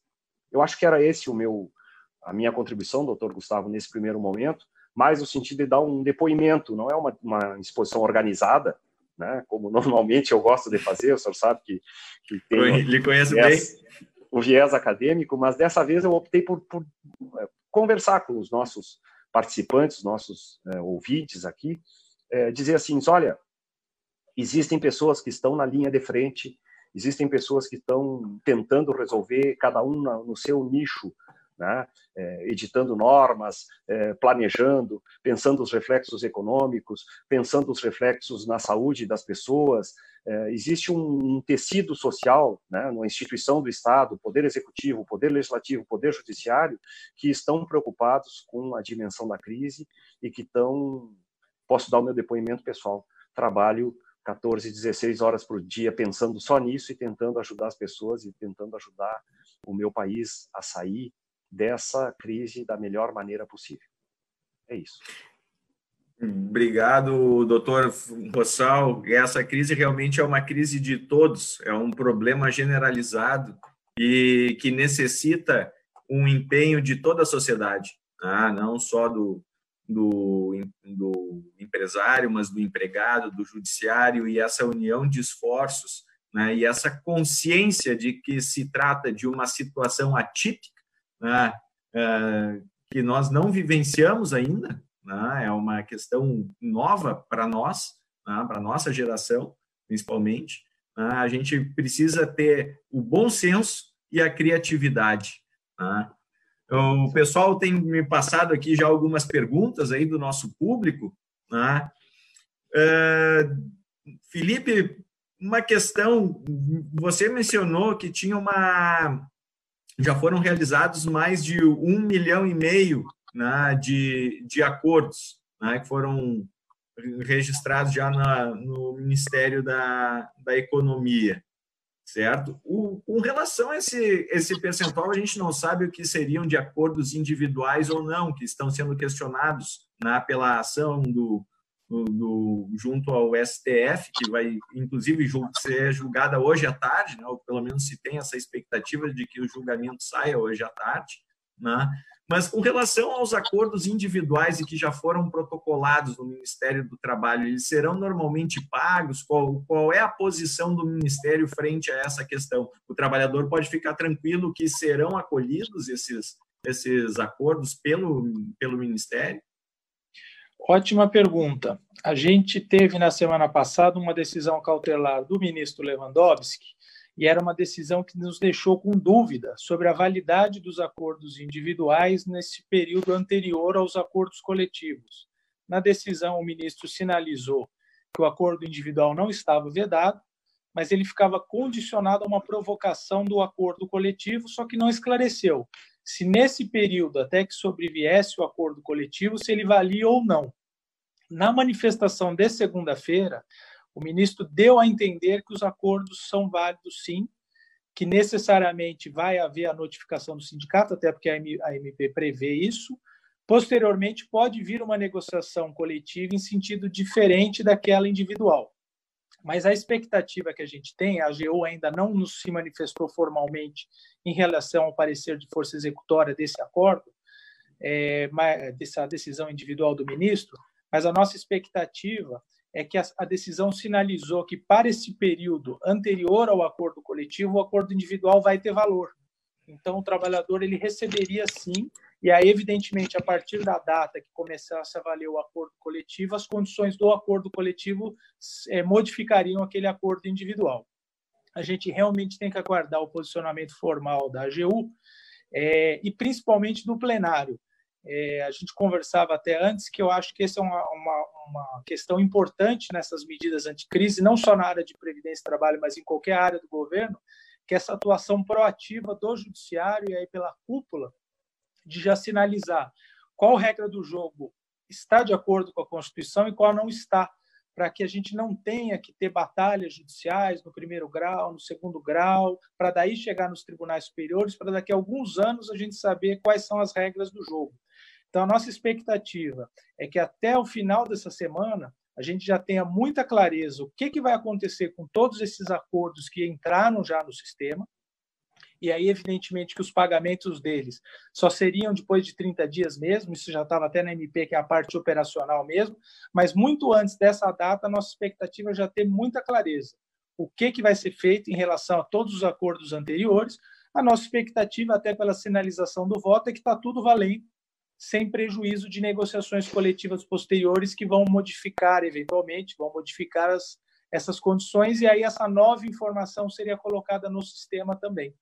Eu acho que era esse o meu, a minha contribuição, doutor Gustavo, nesse primeiro momento, mais no sentido de dar um depoimento, não é uma, uma exposição organizada, né, como [LAUGHS] normalmente eu gosto de fazer, o senhor sabe que, que tem... Lhe conheço bem o viés acadêmico, mas dessa vez eu optei por, por é, conversar com os nossos participantes, nossos é, ouvintes aqui, é, dizer assim, olha, existem pessoas que estão na linha de frente, existem pessoas que estão tentando resolver, cada um no seu nicho, né? é, editando normas, é, planejando, pensando os reflexos econômicos, pensando os reflexos na saúde das pessoas. É, existe um, um, tecido social, né, instituição do Estado, Poder Executivo, Poder Legislativo, Poder Judiciário, que estão preocupados com a dimensão da crise e que estão. Posso dar o meu depoimento pessoal. Trabalho 14, 16 horas por dia pensando só nisso e tentando ajudar as pessoas e tentando ajudar o meu país a sair dessa crise da melhor maneira possível. É isso. Obrigado, doutor Rossal. Essa crise realmente é uma crise de todos, é um problema generalizado e que necessita um empenho de toda a sociedade, tá? não só do, do, do empresário, mas do empregado, do judiciário, e essa união de esforços né? e essa consciência de que se trata de uma situação atípica né, é, que nós não vivenciamos ainda, né, é uma questão nova para nós, né, para nossa geração, principalmente. Né, a gente precisa ter o bom senso e a criatividade. Né. O pessoal tem me passado aqui já algumas perguntas aí do nosso público. É, Felipe, uma questão, você mencionou que tinha uma já foram realizados mais de um milhão e meio né, de, de acordos né, que foram registrados já na, no Ministério da, da Economia, certo? O, com relação a esse, esse percentual, a gente não sabe o que seriam de acordos individuais ou não, que estão sendo questionados né, pela ação do, do, junto ao STF, que vai, inclusive, ser julgada hoje à tarde, né, ou pelo menos se tem essa expectativa de que o julgamento saia hoje à tarde. Né? Mas com relação aos acordos individuais e que já foram protocolados no Ministério do Trabalho, eles serão normalmente pagos? Qual, qual é a posição do Ministério frente a essa questão? O trabalhador pode ficar tranquilo que serão acolhidos esses, esses acordos pelo, pelo Ministério? Ótima pergunta. A gente teve na semana passada uma decisão cautelar do ministro Lewandowski e era uma decisão que nos deixou com dúvida sobre a validade dos acordos individuais nesse período anterior aos acordos coletivos. Na decisão, o ministro sinalizou que o acordo individual não estava vedado, mas ele ficava condicionado a uma provocação do acordo coletivo, só que não esclareceu se nesse período, até que sobreviesse o acordo coletivo, se ele valia ou não. Na manifestação de segunda-feira, o ministro deu a entender que os acordos são válidos sim, que necessariamente vai haver a notificação do sindicato, até porque a MP prevê isso. Posteriormente, pode vir uma negociação coletiva em sentido diferente daquela individual. Mas a expectativa que a gente tem, a AGU ainda não nos se manifestou formalmente em relação ao parecer de força executória desse acordo, é, dessa decisão individual do ministro, mas a nossa expectativa é que a, a decisão sinalizou que para esse período anterior ao acordo coletivo, o acordo individual vai ter valor. Então, o trabalhador ele receberia sim e aí, evidentemente, a partir da data que começasse a valer o acordo coletivo, as condições do acordo coletivo é, modificariam aquele acordo individual. A gente realmente tem que aguardar o posicionamento formal da AGU é, e principalmente do plenário. É, a gente conversava até antes que eu acho que essa é uma, uma, uma questão importante nessas medidas anticrise, não só na área de previdência e trabalho, mas em qualquer área do governo, que essa atuação proativa do judiciário e aí pela cúpula de já sinalizar qual regra do jogo está de acordo com a Constituição e qual não está, para que a gente não tenha que ter batalhas judiciais no primeiro grau, no segundo grau, para daí chegar nos tribunais superiores, para daqui a alguns anos a gente saber quais são as regras do jogo. Então, a nossa expectativa é que até o final dessa semana a gente já tenha muita clareza o que, que vai acontecer com todos esses acordos que entraram já no sistema, e aí, evidentemente, que os pagamentos deles só seriam depois de 30 dias mesmo, isso já estava até na MP, que é a parte operacional mesmo, mas muito antes dessa data, a nossa expectativa é já ter muita clareza. O que, que vai ser feito em relação a todos os acordos anteriores, a nossa expectativa, até pela sinalização do voto, é que está tudo valendo, sem prejuízo de negociações coletivas posteriores que vão modificar, eventualmente, vão modificar as, essas condições, e aí essa nova informação seria colocada no sistema também.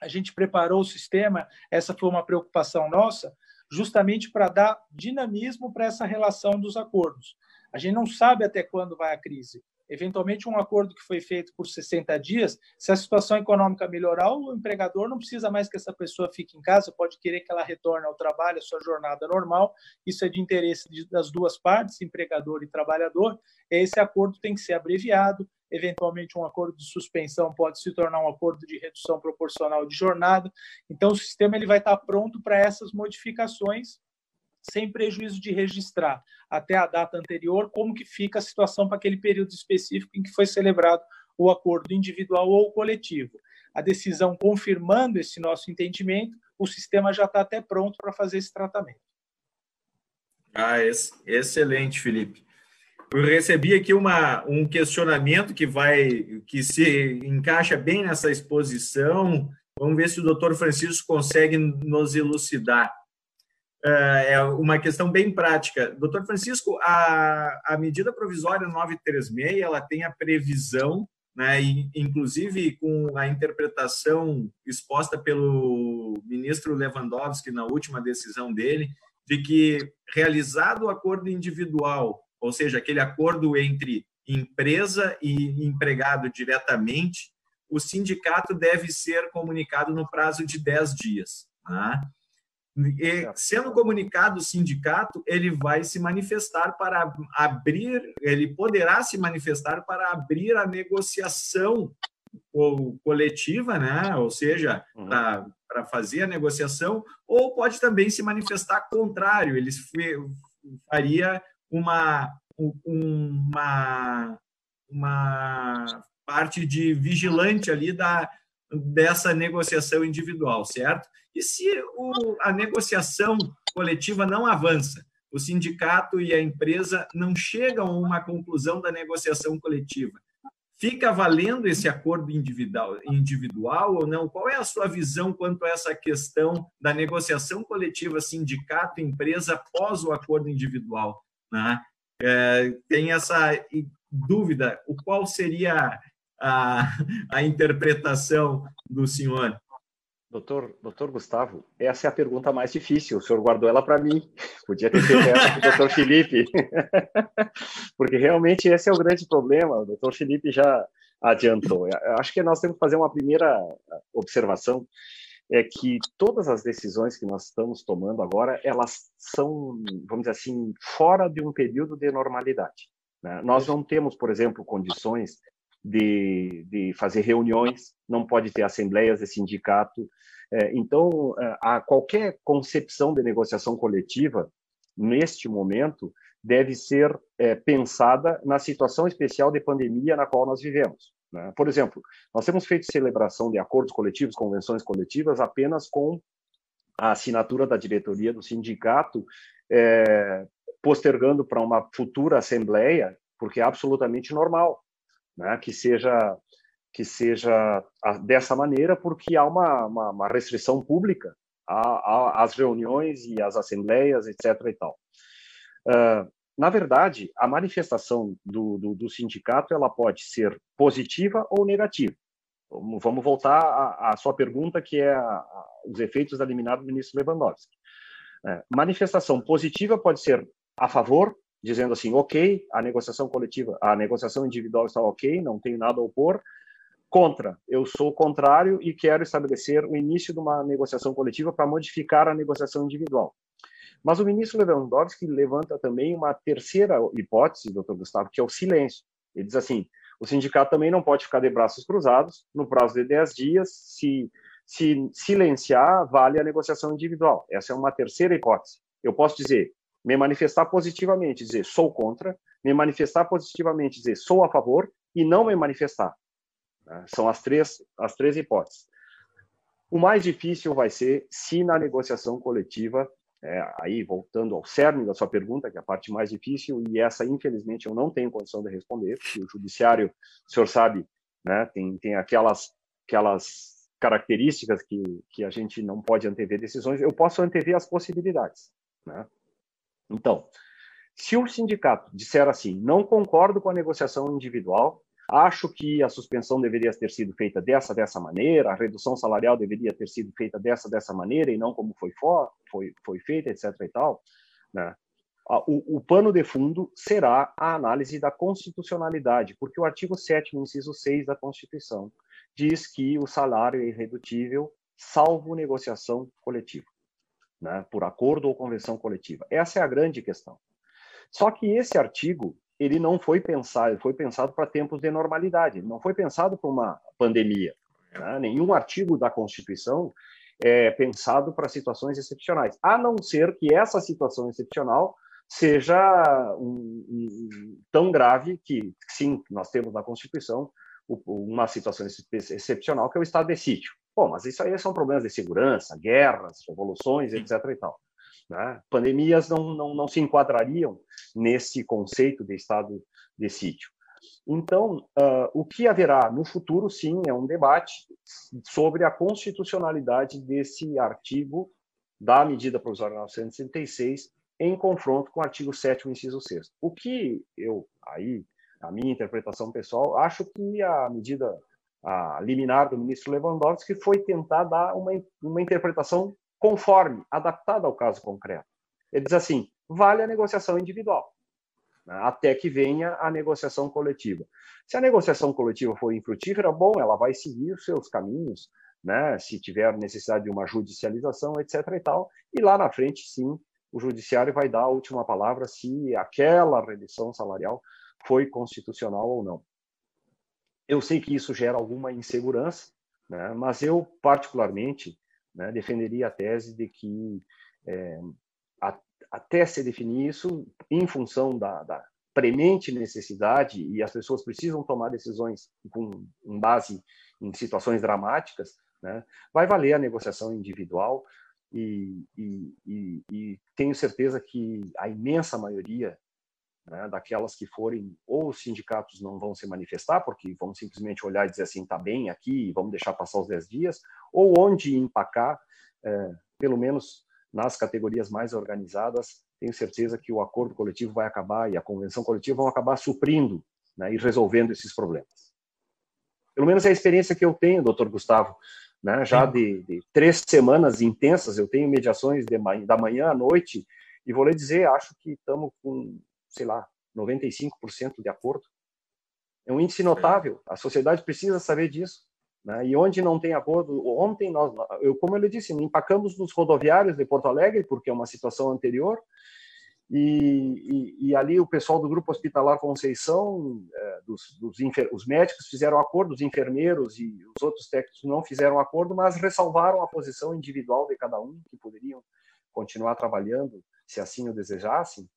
a gente preparou o sistema, essa foi uma preocupação nossa, justamente para dar dinamismo para essa relação dos acordos. A gente não sabe até quando vai a crise. Eventualmente, um acordo que foi feito por 60 dias, se a situação econômica melhorar, o empregador não precisa mais que essa pessoa fique em casa, pode querer que ela retorne ao trabalho, à sua jornada normal. Isso é de interesse das duas partes, empregador e trabalhador. Esse acordo tem que ser abreviado. Eventualmente, um acordo de suspensão pode se tornar um acordo de redução proporcional de jornada. Então, o sistema ele vai estar pronto para essas modificações sem prejuízo de registrar até a data anterior como que fica a situação para aquele período específico em que foi celebrado o acordo individual ou coletivo. A decisão confirmando esse nosso entendimento, o sistema já está até pronto para fazer esse tratamento. Ah, excelente, Felipe. Eu recebi aqui uma, um questionamento que vai que se encaixa bem nessa exposição. Vamos ver se o doutor Francisco consegue nos elucidar. Eh, é uma questão bem prática. Doutor Francisco, a, a medida provisória 936 ela tem a previsão, né, inclusive com a interpretação exposta pelo ministro Lewandowski na última decisão dele, de que realizado o acordo individual, ou seja, aquele acordo entre empresa e empregado diretamente, o sindicato deve ser comunicado no prazo de 10 dias. Tá? E, sendo comunicado o sindicato, ele vai se manifestar para abrir, ele poderá se manifestar para abrir a negociação coletiva, né? ou seja, uhum. para fazer a negociação, ou pode também se manifestar contrário, ele faria uma, uma, uma parte de vigilante ali da, dessa negociação individual, certo? E se o, a negociação coletiva não avança, o sindicato e a empresa não chegam a uma conclusão da negociação coletiva, fica valendo esse acordo individual, individual ou não? Qual é a sua visão quanto a essa questão da negociação coletiva sindicato-empresa após o acordo individual? Né? É, tem essa dúvida, o qual seria a, a interpretação do senhor? Doutor, doutor Gustavo, essa é a pergunta mais difícil. O senhor guardou ela para mim. Podia ter feito essa para o doutor Felipe. [LAUGHS] Porque realmente esse é o grande problema. O doutor Felipe já adiantou. Acho que nós temos que fazer uma primeira observação. É que todas as decisões que nós estamos tomando agora, elas são, vamos dizer assim, fora de um período de normalidade. Né? Nós não temos, por exemplo, condições de, de fazer reuniões, não pode ter assembleias de sindicato. É, então, é, a qualquer concepção de negociação coletiva, neste momento, deve ser é, pensada na situação especial de pandemia na qual nós vivemos. Né? Por exemplo, nós temos feito celebração de acordos coletivos, convenções coletivas, apenas com a assinatura da diretoria do sindicato, postergando para uma futura assembleia, porque é absolutamente normal né, que seja que seja dessa maneira, porque há uma, uma, uma restrição pública às reuniões e às assembleias, etc. E tal. Uh, na verdade, a manifestação do, do, do, sindicato ela pode ser positiva ou negativa. Vamos voltar à, à sua pergunta, que é a, a, os efeitos da liminar do ministro Lewandowski. É, manifestação positiva pode ser a favor dizendo assim, ok, a negociação coletiva, a negociação individual está ok, não tenho nada a opor. Contra, eu sou contrário e quero estabelecer o início de uma negociação coletiva para modificar a negociação individual. Mas o ministro Lewandowski levanta também uma terceira hipótese, doutor Gustavo, que é o silêncio. Ele diz assim: o sindicato também não pode ficar de braços cruzados, no prazo de 10 dias, se, se silenciar, vale a negociação individual. Essa é uma terceira hipótese. Eu posso dizer, me manifestar positivamente, dizer sou contra, me manifestar positivamente, dizer sou a favor e não me manifestar. Né? São as três, as três hipóteses. O mais difícil vai ser se na negociação coletiva, é, aí voltando ao cerne da sua pergunta, que é a parte mais difícil, e essa, infelizmente, eu não tenho condição de responder, porque o judiciário, o senhor sabe, né, tem, tem aquelas, aquelas características que, que a gente não pode antever decisões, eu posso antever as possibilidades. Né? Então, se o sindicato disser assim, não concordo com a negociação individual, Acho que a suspensão deveria ter sido feita dessa, dessa maneira, a redução salarial deveria ter sido feita dessa, dessa maneira, e não como foi, for, foi, foi feita, etc. e tal. Né? O, o, pano de fundo será a análise da constitucionalidade, porque o artigo 7, inciso 6 da Constituição, diz que o salário é irredutível, salvo negociação coletiva, né? por acordo ou convenção coletiva. Essa é a grande questão. Só que esse artigo ele não foi pensado, ele foi pensado para tempos de normalidade, não foi pensado para uma pandemia. Né? Nenhum artigo da Constituição é pensado para situações excepcionais, a não ser que essa situação excepcional seja um, um, tão grave que, sim, nós temos na Constituição uma situação excepcional que é o estado de sítio. Bom, mas isso aí são problemas de segurança, guerras, revoluções, etc. e tal. Né? Pandemias não, não, não se enquadrariam nesse conceito de estado de sítio. Então, uh, o que haverá no futuro, sim, é um debate sobre a constitucionalidade desse artigo da medida provisória 966 em confronto com o artigo 7 inciso 6 O que eu, aí, a minha interpretação pessoal, acho que a medida a liminar do ministro Lewandowski foi tentar dar uma, uma interpretação conforme, adaptada ao caso concreto. Ele diz assim: vale a negociação individual, né, até que venha a negociação coletiva. Se a negociação coletiva for infrutífera, bom, ela vai seguir os seus caminhos, né, se tiver necessidade de uma judicialização, etc. e tal, e lá na frente, sim, o judiciário vai dar a última palavra se aquela redução salarial foi constitucional ou não. Eu sei que isso gera alguma insegurança, né, mas eu, particularmente, né, defenderia a tese de que, é, a, até se definir isso, em função da, da, premente necessidade, e as pessoas precisam tomar decisões com, com base em situações dramáticas, né, vai valer a negociação individual, e, e, e, e tenho certeza que a imensa maioria né, daquelas que forem, ou os sindicatos não vão se manifestar, porque vão simplesmente olhar e dizer assim, está bem aqui, vamos deixar passar os 10 dias, ou onde empacar, é, pelo menos nas categorias mais organizadas, tenho certeza que o acordo coletivo vai acabar e a convenção coletiva vão acabar suprindo né, e resolvendo esses problemas. Pelo menos é a experiência que eu tenho, doutor Gustavo, né, já de, de, três semanas intensas, eu tenho mediações de, da manhã à noite, e vou lhe dizer, acho que estamos com sei lá, 95% de acordo. É um índice notável. A sociedade precisa saber disso. Né? E onde não tem acordo, ontem nós, eu, como ele disse, empacamos nos rodoviários de Porto Alegre, porque é uma situação anterior, e, e, e ali o pessoal do Grupo Hospitalar Conceição, é, dos, dos os médicos fizeram acordo, os enfermeiros e os outros técnicos não fizeram acordo, mas ressalvaram a posição individual de cada um, que poderiam continuar trabalhando, se assim o desejassem,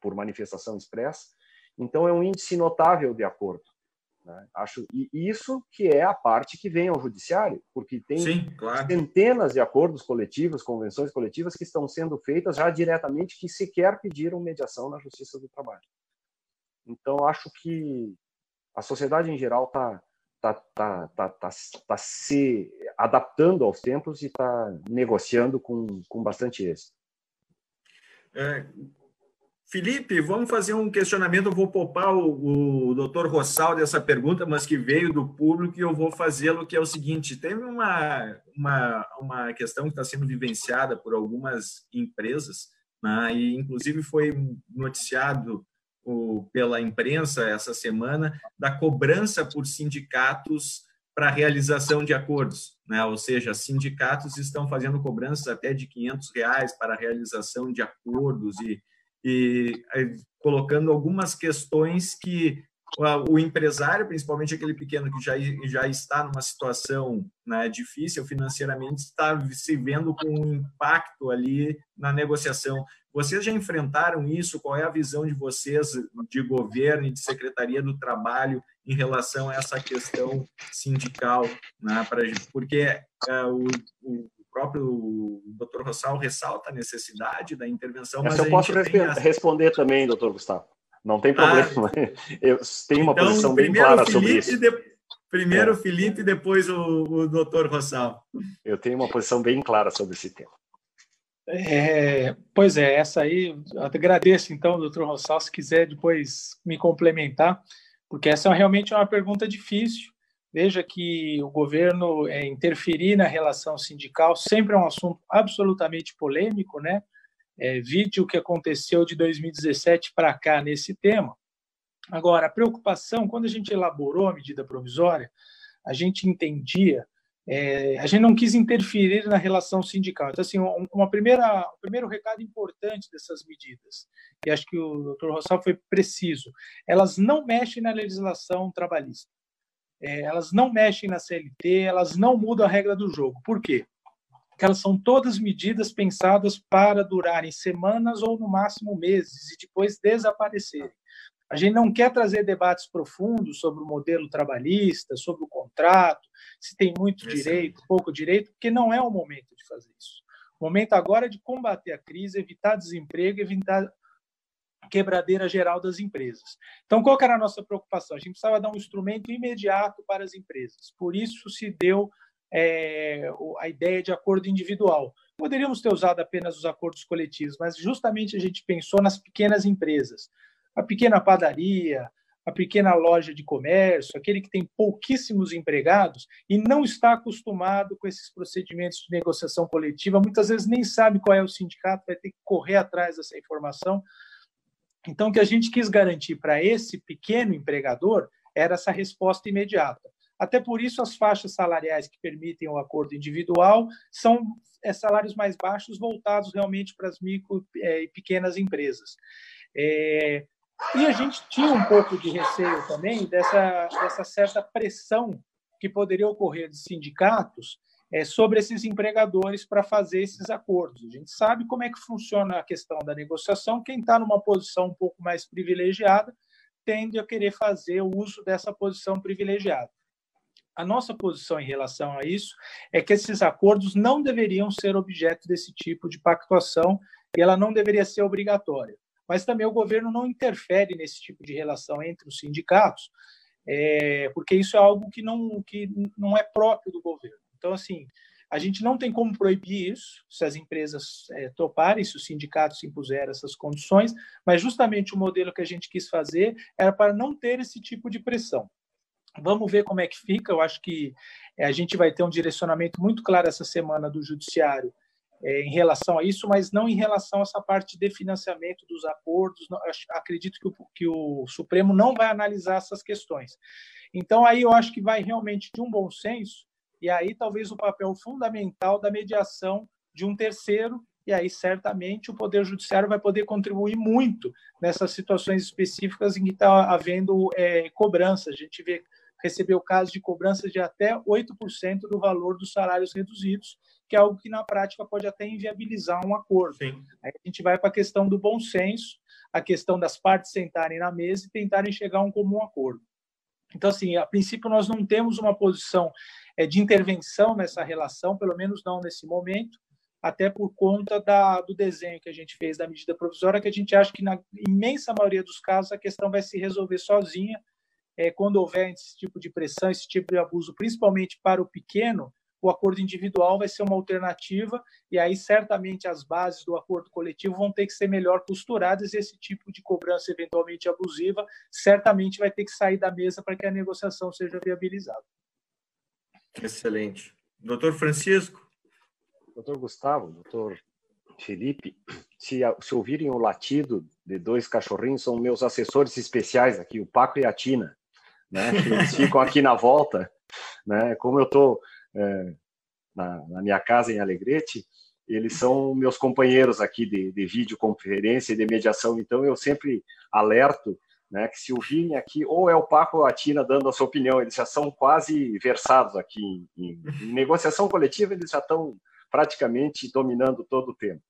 por manifestação expressa. Então, é um índice notável de acordo. Né? Acho, e isso que é a parte que vem ao judiciário, porque tem Sim, claro. centenas de acordos coletivos, convenções coletivas que estão sendo feitas já diretamente que sequer pediram mediação na Justiça do Trabalho. Então, acho que a sociedade em geral está tá, tá, tá, tá, tá se adaptando aos tempos e está negociando com, com bastante êxito. É, Felipe, vamos fazer um questionamento. Eu vou poupar o, o doutor Rossal dessa pergunta, mas que veio do público, e eu vou fazê-lo, que é o seguinte: teve uma, uma, uma questão que está sendo vivenciada por algumas empresas, né, e inclusive foi noticiado o, pela imprensa essa semana, da cobrança por sindicatos para realização de acordos. Né? Ou seja, sindicatos estão fazendo cobranças até de 500 reais para a realização de acordos e e colocando algumas questões que o empresário, principalmente aquele pequeno que já, já está numa situação né, difícil financeiramente, está se vendo com um impacto ali na negociação. Vocês já enfrentaram isso? Qual é a visão de vocês, de governo e de Secretaria do Trabalho, em relação a essa questão sindical? Né, pra, porque é, o, o próprio Dr. Rossal ressalta a necessidade da intervenção. Mas eu posso responder também, doutor Gustavo. Não tem problema. Ah, [LAUGHS] eu tenho uma então, posição bem clara Felipe, sobre isso. De... Primeiro é. Felipe, depois o, o doutor Rossal. Eu tenho uma posição bem clara sobre esse tema. É, pois é, essa aí, agradeço então, doutor Rossal, se quiser depois me complementar, porque essa realmente é uma pergunta difícil. Veja que o governo é, interferir na relação sindical sempre é um assunto absolutamente polêmico, né? É, vide o que aconteceu de 2017 para cá nesse tema. Agora, a preocupação, quando a gente elaborou a medida provisória, a gente entendia, é, a gente não quis interferir na relação sindical. Então, assim, uma primeira, um primeiro recado importante dessas medidas, e acho que o doutor Rossal foi preciso, elas não mexem na legislação trabalhista. É, elas não mexem na CLT, elas não mudam a regra do jogo. Por quê? Porque elas são todas medidas pensadas para durarem semanas ou no máximo meses e depois desaparecerem. A gente não quer trazer debates profundos sobre o modelo trabalhista, sobre o contrato, se tem muito direito, pouco direito, porque não é o momento de fazer isso. O momento agora é de combater a crise, evitar desemprego, evitar quebradeira geral das empresas. Então, qual era a nossa preocupação? A gente precisava dar um instrumento imediato para as empresas. Por isso se deu é, a ideia de acordo individual. Poderíamos ter usado apenas os acordos coletivos, mas justamente a gente pensou nas pequenas empresas. A pequena padaria, a pequena loja de comércio, aquele que tem pouquíssimos empregados e não está acostumado com esses procedimentos de negociação coletiva, muitas vezes nem sabe qual é o sindicato, vai ter que correr atrás dessa informação. Então, o que a gente quis garantir para esse pequeno empregador era essa resposta imediata. Até por isso, as faixas salariais que permitem o acordo individual são é, salários mais baixos, voltados realmente para as micro é, e pequenas empresas. É, e a gente tinha um pouco de receio também dessa, dessa certa pressão que poderia ocorrer de sindicatos é, sobre esses empregadores para fazer esses acordos. A gente sabe como é que funciona a questão da negociação. Quem está numa posição um pouco mais privilegiada tende a querer fazer o uso dessa posição privilegiada. A nossa posição em relação a isso é que esses acordos não deveriam ser objeto desse tipo de pactuação e ela não deveria ser obrigatória. Mas também o governo não interfere nesse tipo de relação entre os sindicatos, é, porque isso é algo que não, que não é próprio do governo. Então, assim, a gente não tem como proibir isso, se as empresas é, toparem, se os sindicatos impuserem essas condições, mas justamente o modelo que a gente quis fazer era para não ter esse tipo de pressão. Vamos ver como é que fica. Eu acho que é, a gente vai ter um direcionamento muito claro essa semana do Judiciário é, em relação a isso, mas não em relação a essa parte de financiamento dos acordos. Não, acredito que o, que o Supremo não vai analisar essas questões. Então, aí eu acho que vai realmente de um bom senso e aí talvez o papel fundamental da mediação de um terceiro, e aí certamente o Poder Judiciário vai poder contribuir muito nessas situações específicas em que está havendo é, cobrança. A gente vê, recebeu casos de cobrança de até 8% do valor dos salários reduzidos, que é algo que na prática pode até inviabilizar um acordo. Sim. Aí a gente vai para a questão do bom senso, a questão das partes sentarem na mesa e tentarem chegar a um comum acordo. Então, assim, a princípio, nós não temos uma posição é, de intervenção nessa relação, pelo menos não nesse momento, até por conta da, do desenho que a gente fez da medida provisória, que a gente acha que, na imensa maioria dos casos, a questão vai se resolver sozinha. É, quando houver esse tipo de pressão, esse tipo de abuso, principalmente para o pequeno, o acordo individual vai ser uma alternativa, e aí certamente as bases do acordo coletivo vão ter que ser melhor costuradas, e esse tipo de cobrança eventualmente abusiva certamente vai ter que sair da mesa para que a negociação seja viabilizada. Excelente. Doutor Francisco? Doutor Gustavo, doutor Felipe, se, se ouvirem o latido de dois cachorrinhos, são meus assessores especiais aqui, o Paco e a Tina, né? Eles ficam aqui na volta, né? Como eu estou é, na, na, minha casa em Alegrete, eles são meus companheiros aqui de, de videoconferência e de mediação, então eu sempre alerto né, que se ouvirem aqui, ou é o Paco ou a Tina dando a sua opinião, eles já são quase versados aqui em, em, em negociação coletiva, eles já estão praticamente dominando todo o tempo.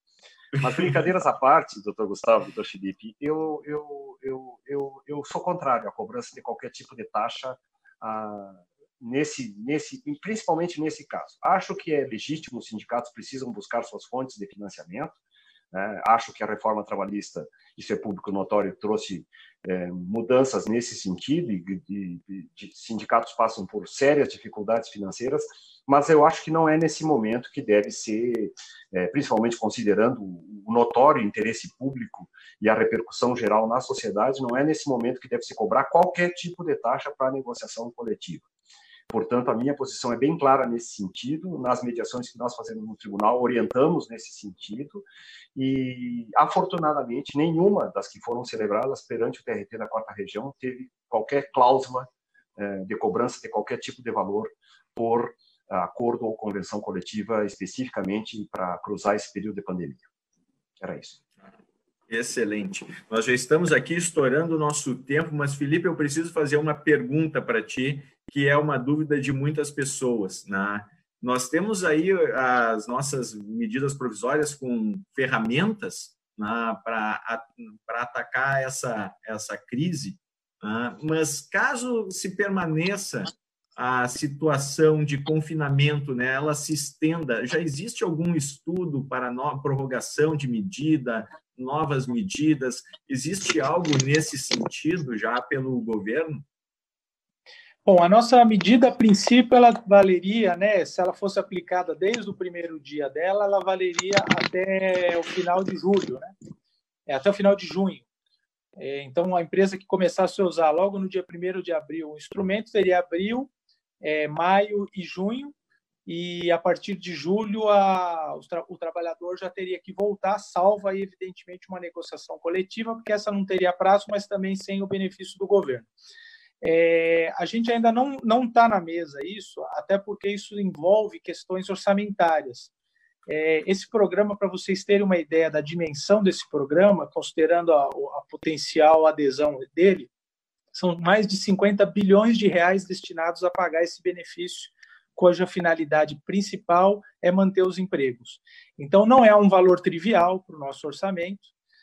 Mas brincadeiras à parte, doutor Gustavo, doutor Felipe, eu, eu, eu, eu, eu sou contrário à cobrança de qualquer tipo de taxa ah, nesse, nesse, principalmente nesse caso. Acho que é legítimo, os sindicatos precisam buscar suas fontes de financiamento, Né? Acho que a reforma trabalhista, isso é público notório, trouxe é, mudanças nesse sentido, e de, de, de sindicatos passam por sérias dificuldades financeiras, mas eu acho que não é nesse momento que deve ser, é, principalmente considerando o notório interesse público e a repercussão geral na sociedade, não é nesse momento que deve se cobrar qualquer tipo de taxa para negociação coletiva. Portanto, a minha posição é bem clara nesse sentido. Nas mediações que nós fazemos no tribunal, orientamos nesse sentido. E, afortunadamente, nenhuma das que foram celebradas perante o TRT da quarta região teve qualquer cláusula eh, de cobrança de qualquer tipo de valor por acordo ou convenção coletiva especificamente para cruzar esse período de pandemia. Era isso. Excelente. Nós já estamos aqui estourando o nosso tempo, mas Felipe, eu preciso fazer uma pergunta para ti, que é uma dúvida de muitas pessoas. Né? Nós temos aí as nossas medidas provisórias com ferramentas né, para atacar essa, essa crise, né? mas caso se permaneça a situação de confinamento, né, ela se estenda, já existe algum estudo para no, prorrogação de medida, novas medidas? Existe algo nesse sentido já pelo governo? Bom, a nossa medida, a princípio, ela valeria, né, se ela fosse aplicada desde o primeiro dia dela, ela valeria até o final de julho, né? É, até o final de junho. É, então, a empresa que começasse a usar logo no dia 1 de abril o instrumento teria abril, é, maio e junho, e a partir de julho a, o, tra o, trabalhador já teria que voltar, salvo aí, evidentemente, uma negociação coletiva, porque essa não teria prazo, mas também sem o benefício do governo. É, a gente ainda não está na mesa isso, até porque isso envolve questões orçamentárias. É, esse programa, para vocês terem uma ideia da dimensão desse programa, considerando a, a potencial adesão dele, são mais de 50 bilhões de reais destinados a pagar esse benefício cuja finalidade principal é manter os empregos. Então, não é um valor trivial para o nosso orçamento.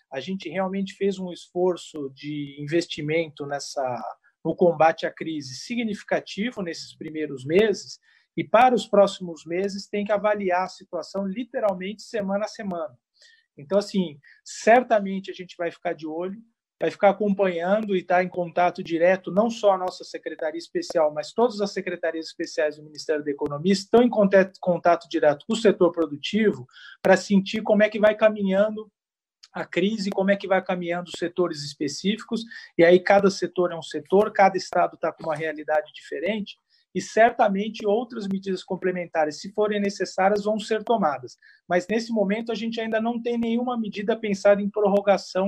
A gente realmente fez um esforço de investimento nessa no combate à crise significativo nesses primeiros meses e para os próximos meses tem que avaliar a situação literalmente semana a semana. Então, assim, certamente a gente vai ficar de olho vai ficar acompanhando e estar tá em contato direto, não só a nossa secretaria especial, mas todas as secretarias especiais do Ministério da Economia estão em contato, contato direto com o setor produtivo para sentir como é que vai caminhando a crise, como é que vai caminhando os setores específicos, e aí cada setor é um setor, cada estado está com uma realidade diferente, e certamente outras medidas complementares, se forem necessárias, vão ser tomadas. Mas nesse momento a gente ainda não tem nenhuma medida pensada em prorrogação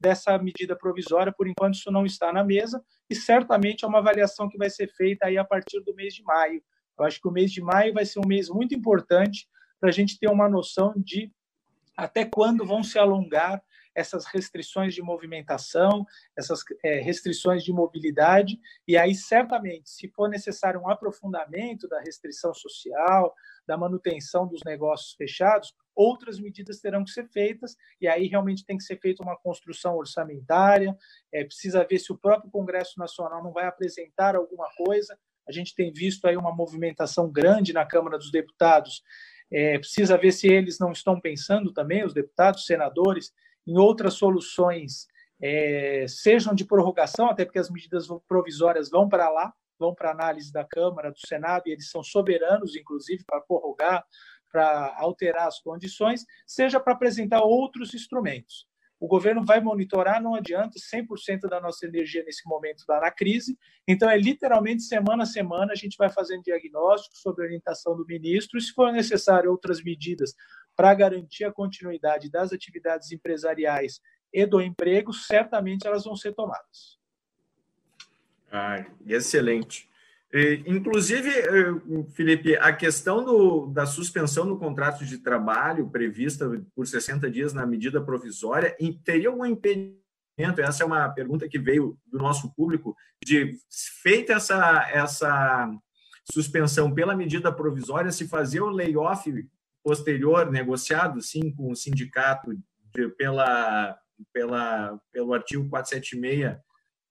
dessa medida provisória, por enquanto isso não está na mesa, e certamente é uma avaliação que vai ser feita aí a partir do mês de maio. Eu acho que o mês de maio vai ser um mês muito importante para a gente ter uma noção de até quando vão se alongar essas restrições de movimentação, essas é, restrições de mobilidade, e aí certamente, se for necessário um aprofundamento da restrição social, da manutenção dos negócios fechados, outras medidas terão que ser feitas, e aí realmente tem que ser feita uma construção orçamentária, é, precisa ver se o próprio Congresso Nacional não vai apresentar alguma coisa. A gente tem visto aí uma movimentação grande na Câmara dos Deputados, é, precisa ver se eles não estão pensando também, os deputados, senadores, em outras soluções, é, sejam de prorrogação, até porque as medidas provisórias vão para lá, vão para análise da Câmara, do Senado, e eles são soberanos, inclusive, para prorrogar, para alterar as condições, seja para apresentar outros instrumentos. O governo vai monitorar, não adianta, 100% da nossa energia nesse momento está na crise, então é literalmente semana a semana a gente vai fazendo diagnóstico sobre orientação do ministro, e se for necessário outras medidas para garantir a continuidade das atividades empresariais e do emprego, certamente elas vão ser tomadas. Ah, excelente. Inclusive, eh, Felipe, a questão do, da suspensão do contrato de trabalho prevista por 60 dias na medida provisória, teria algum impedimento? Essa é uma pergunta que veio do nosso público, de feita essa, essa suspensão pela medida provisória, se fazer o layoff posterior, negociado, sim, com o sindicato de, pela, pela, pelo artigo 476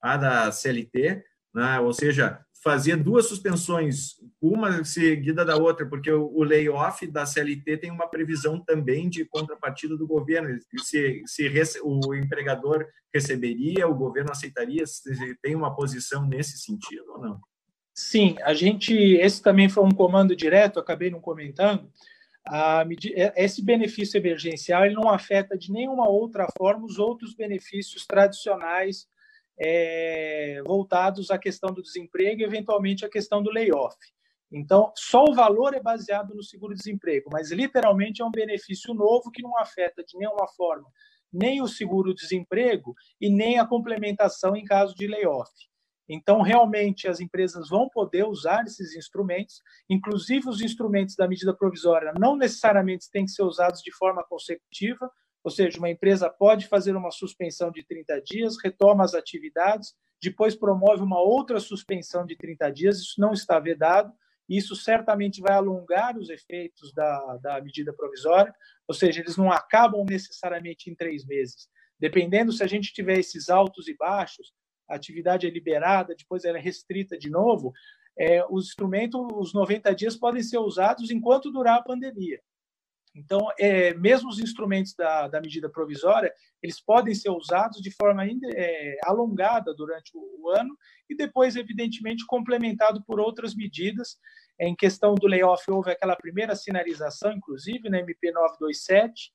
a da CLT, né? ou seja, fazer duas suspensões, uma seguida da outra, porque o, layoff da CLT tem uma previsão também de contrapartida do governo. Se, se o empregador receberia, o governo aceitaria? Se tem uma posição nesse sentido ou não? Sim, a gente. Esse também foi um comando direto, acabei não comentando. A, esse benefício emergencial ele não afeta de nenhuma outra forma os outros benefícios tradicionais é, voltados à questão do desemprego e, eventualmente, à questão do layoff. Então, só o valor é baseado no seguro-desemprego, mas literalmente é um benefício novo que não afeta de nenhuma forma nem o seguro-desemprego e nem a complementação em caso de layoff. Então, realmente, as empresas vão poder usar esses instrumentos, inclusive os instrumentos da medida provisória não necessariamente têm que ser usados de forma consecutiva, ou seja, uma empresa pode fazer uma suspensão de 30 dias, retoma as atividades, depois promove uma outra suspensão de 30 dias, isso não está vedado, isso certamente vai alongar os efeitos da, da medida provisória, ou seja, eles não acabam necessariamente em três meses. Dependendo se a gente tiver esses altos e baixos, a atividade é liberada, depois ela é restrita de novo, é, os instrumentos, os 90 dias podem ser usados enquanto durar a pandemia. Então, é, mesmo os instrumentos da, da, medida provisória, eles podem ser usados de forma é, alongada durante o, o, ano e depois, evidentemente, complementado por outras medidas. Em questão do layoff, houve aquela primeira sinalização, inclusive, na MP 927,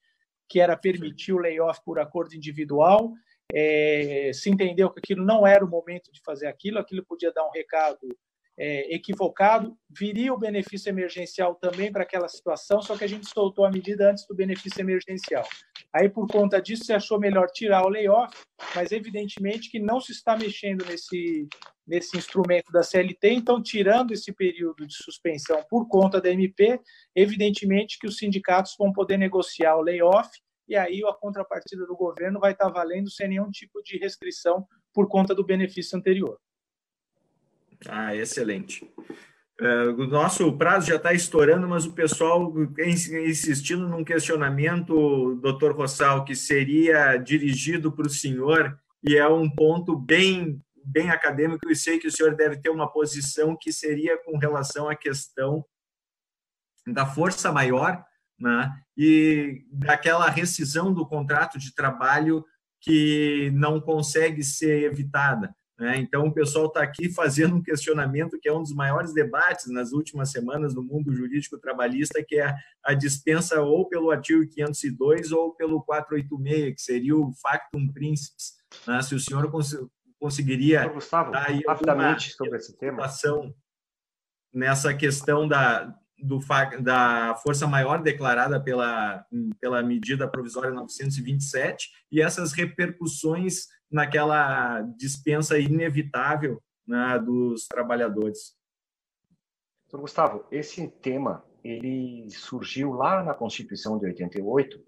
que era permitir o layoff por acordo individual. É, se entendeu que aquilo não era o momento de fazer aquilo, aquilo podia dar um recado é, equivocado, viria o benefício emergencial também para aquela situação, só que a gente soltou a medida antes do benefício emergencial. Aí, por conta disso, se achou melhor tirar o layoff, mas evidentemente que não se está mexendo nesse, nesse instrumento da CLT, então, tirando esse período de suspensão por conta da MP, evidentemente que os sindicatos vão poder negociar o layoff e aí a contrapartida do governo vai estar valendo sem nenhum tipo de restrição por conta do benefício anterior. Ah, excelente. Uh, o nosso prazo já está estourando, mas o pessoal insistindo num questionamento, doutor Rossal, que seria dirigido para o senhor, e é um ponto bem, bem acadêmico, e sei que o senhor deve ter uma posição que seria com relação à questão da força maior né, e daquela rescisão do contrato de trabalho que não consegue ser evitada. Né? Então, o pessoal está aqui fazendo um questionamento que é um dos maiores debates nas últimas semanas no mundo jurídico trabalhista, que é a dispensa ou pelo artigo 502 ou pelo 486, que seria o factum principis. Né? Se o senhor cons conseguiria Gustavo, dar aí rapidamente sobre esse tema nessa questão da, do, da força maior declarada pela, pela medida provisória 927 e essas repercussões naquela dispensa inevitável né, dos trabalhadores. Então, Gustavo, esse tema ele surgiu lá na Constituição de 88,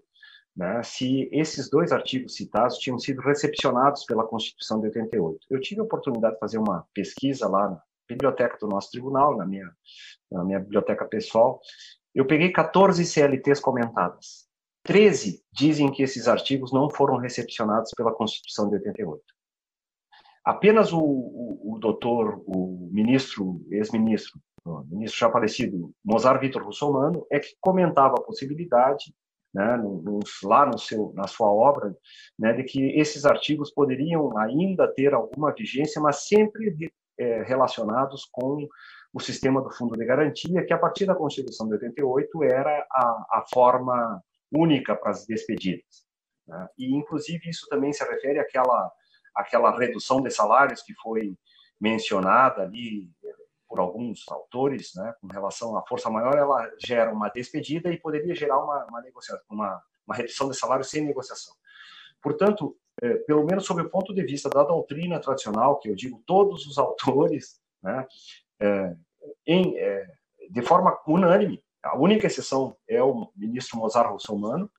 né, se esses dois artigos citados tinham sido recepcionados pela Constituição de 88. Eu tive a oportunidade de fazer uma pesquisa lá na biblioteca do nosso tribunal, na minha, na minha biblioteca pessoal. Eu peguei 14 CLTs comentadas. 13 dizem que esses artigos não foram recepcionados pela Constituição de 88. Apenas o, o, o doutor, o ministro, ex-ministro, ministro já falecido, Mozart Vitor Russomano, é que comentava a possibilidade, né, no, lá no seu, na sua obra, né, de que esses artigos poderiam ainda ter alguma vigência, mas sempre é, relacionados com o sistema do Fundo de Garantia, que a partir da Constituição de 88 era a, a forma única para as despedidas. Né? E, inclusive, isso também se refere àquela, àquela redução de salários que foi mencionada ali por alguns autores, né, com relação à força maior, ela gera uma despedida e poderia gerar uma, uma uma, uma redução de salário sem negociação. Portanto, é, pelo menos sob o ponto de vista da doutrina tradicional, que eu digo todos os autores, né, é, em, de forma unânime, a única exceção é o ministro Mozart Russomano,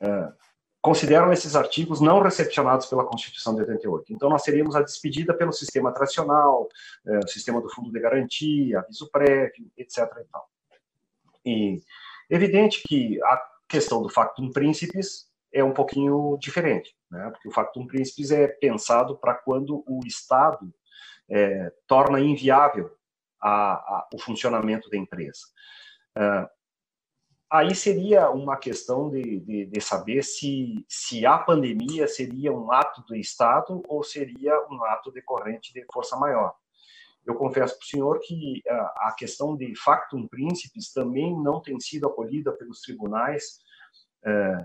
é, consideram esses artigos não recepcionados pela Constituição de 88. Então, nós teríamos a despedida pelo sistema tradicional, é, o sistema do fundo de garantia, aviso prévio, etc. E, tal. e evidente que a questão do factum principis é um pouquinho diferente, né? porque o factum principis é pensado para quando o Estado é, torna inviável a, a, o funcionamento da empresa. Uh, aí seria uma questão de, de, de, saber se, se a pandemia seria um ato do Estado ou seria um ato decorrente de força maior. Eu confesso para o senhor que a, a questão de factum principis também não tem sido acolhida pelos tribunais uh,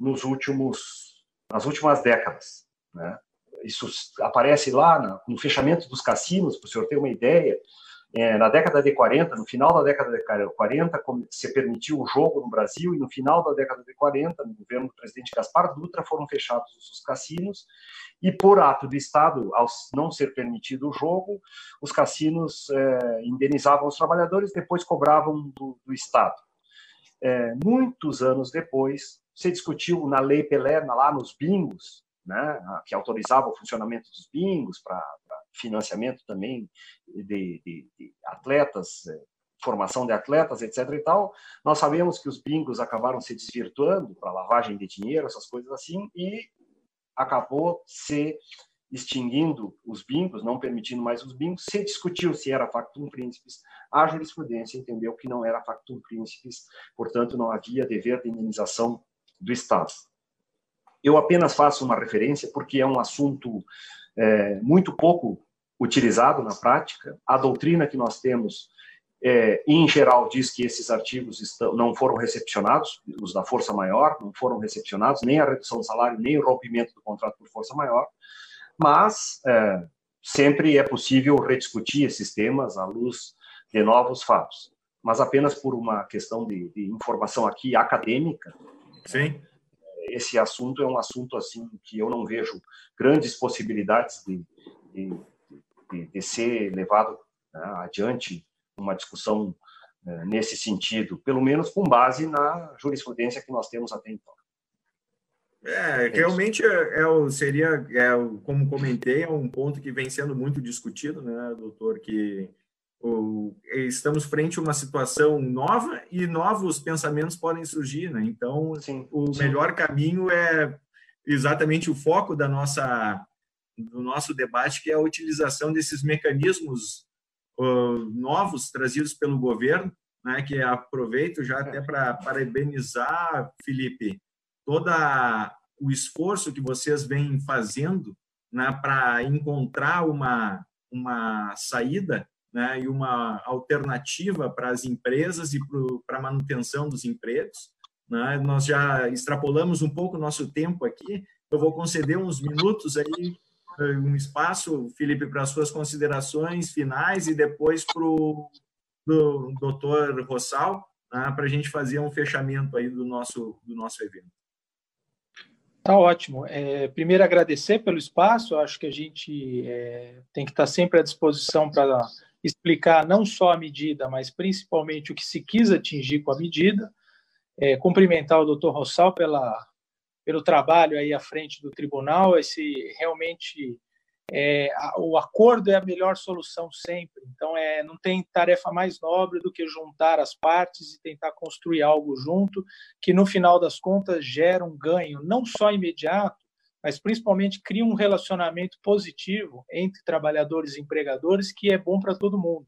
nos últimos, nas últimas décadas. Né? Isso aparece lá no fechamento dos cassinos, para o senhor ter uma ideia, é, na década de 40, no final da década de 40, se permitiu o jogo no Brasil, e no final da década de 40, no governo do presidente Gaspar Dutra, foram fechados os cassinos, e por ato do Estado, ao não ser permitido o jogo, os cassinos é, indenizavam os trabalhadores, depois cobravam do, do Estado. É, muitos anos depois, se discutiu na Lei Pelé, lá nos bingos, né, que autorizava o funcionamento dos bingos para financiamento também de, de, de atletas, é, formação de atletas, etc. e tal. Nós sabemos que os bingos acabaram se desvirtuando para lavagem de dinheiro, essas coisas assim, e acabou se extinguindo os bingos, não permitindo mais os bingos. Se discutiu se era factum principis, a jurisprudência entendeu que não era factum principis, portanto não havia dever de indenização do Estado. Eu apenas faço uma referência porque é um assunto é, muito pouco utilizado na prática. A doutrina que nós temos, é, em geral, diz que esses artigos estão, não foram recepcionados, os da força maior, não foram recepcionados, nem a redução do salário, nem o rompimento do contrato por força maior, mas é, sempre é possível rediscutir esses temas à luz de novos fatos. Mas apenas por uma questão de, de informação aqui acadêmica, Sim esse assunto é um assunto assim que eu não vejo grandes possibilidades de, de, de, de ser levado né, adiante uma discussão né, nesse sentido, pelo menos com base na jurisprudência que nós temos até então. É, é realmente é, é, seria, é, como comentei, é um ponto que vem sendo muito discutido, né, doutor, que estamos frente a uma situação nova e novos pensamentos podem surgir, né? Então, sim, o sim. melhor caminho é exatamente o foco da nossa do nosso debate, que é a utilização desses mecanismos uh, novos trazidos pelo governo, né? Que aproveito já até para parabenizar, Felipe, toda o esforço que vocês vêm fazendo né, para encontrar uma uma saída né, e uma alternativa para as empresas e para a manutenção dos empregos. Né? Nós já extrapolamos um pouco o nosso tempo aqui. Eu vou conceder uns minutos aí, eh, um espaço, Felipe, para as suas considerações finais e depois para o do doutor Rossal, né, para a gente fazer um fechamento aí do nosso, do nosso evento. Tá ótimo. É, primeiro, agradecer pelo espaço. Acho que a gente é, tem que estar sempre à disposição para explicar não só a medida, mas principalmente o que se quis atingir com a medida. É, cumprimentar o doutor Rossal pela, pelo trabalho aí à frente do tribunal. Esse realmente é, o acordo é a melhor solução sempre. Então, é, não tem tarefa mais nobre do que juntar as partes e tentar construir algo junto, que no final das contas gera um ganho, não só imediato, mas principalmente cria um relacionamento positivo entre trabalhadores e empregadores que é bom para todo mundo.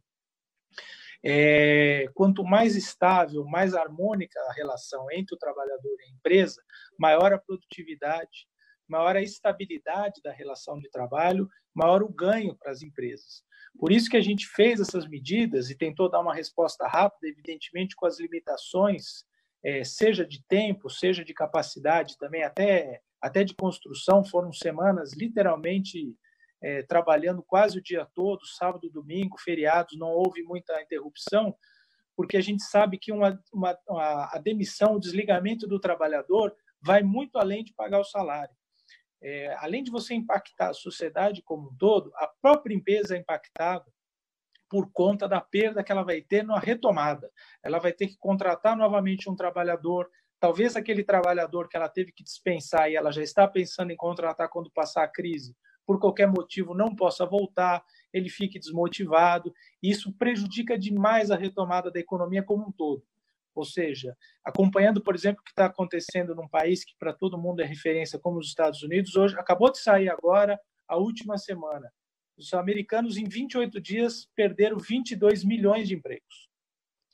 É, quanto mais estável, mais harmônica a relação entre o trabalhador e a empresa, maior a produtividade, maior a estabilidade da relação de trabalho, maior o ganho para as empresas. Por isso que a gente fez essas medidas e tentou dar uma resposta rápida, evidentemente com as limitações, é, seja de tempo, seja de capacidade, também até até de construção, foram semanas literalmente é, trabalhando quase o dia todo, sábado, domingo, feriados, não houve muita interrupção, porque a gente sabe que uma, uma, a demissão, o desligamento do trabalhador vai muito além de pagar o salário. É, além de você impactar a sociedade como um todo, a própria empresa é impactada por conta da perda que ela vai ter na retomada. Ela vai ter que contratar novamente um trabalhador, Talvez aquele trabalhador que ela teve que dispensar e ela já está pensando em contratar quando passar a crise, por qualquer motivo não possa voltar, ele fique desmotivado. E isso prejudica demais a retomada da economia como um todo. Ou seja, acompanhando, por exemplo, o que está acontecendo num país que para todo mundo é referência, como os Estados Unidos, hoje acabou de sair agora a última semana. Os americanos, em 28 dias, perderam 22 milhões de empregos.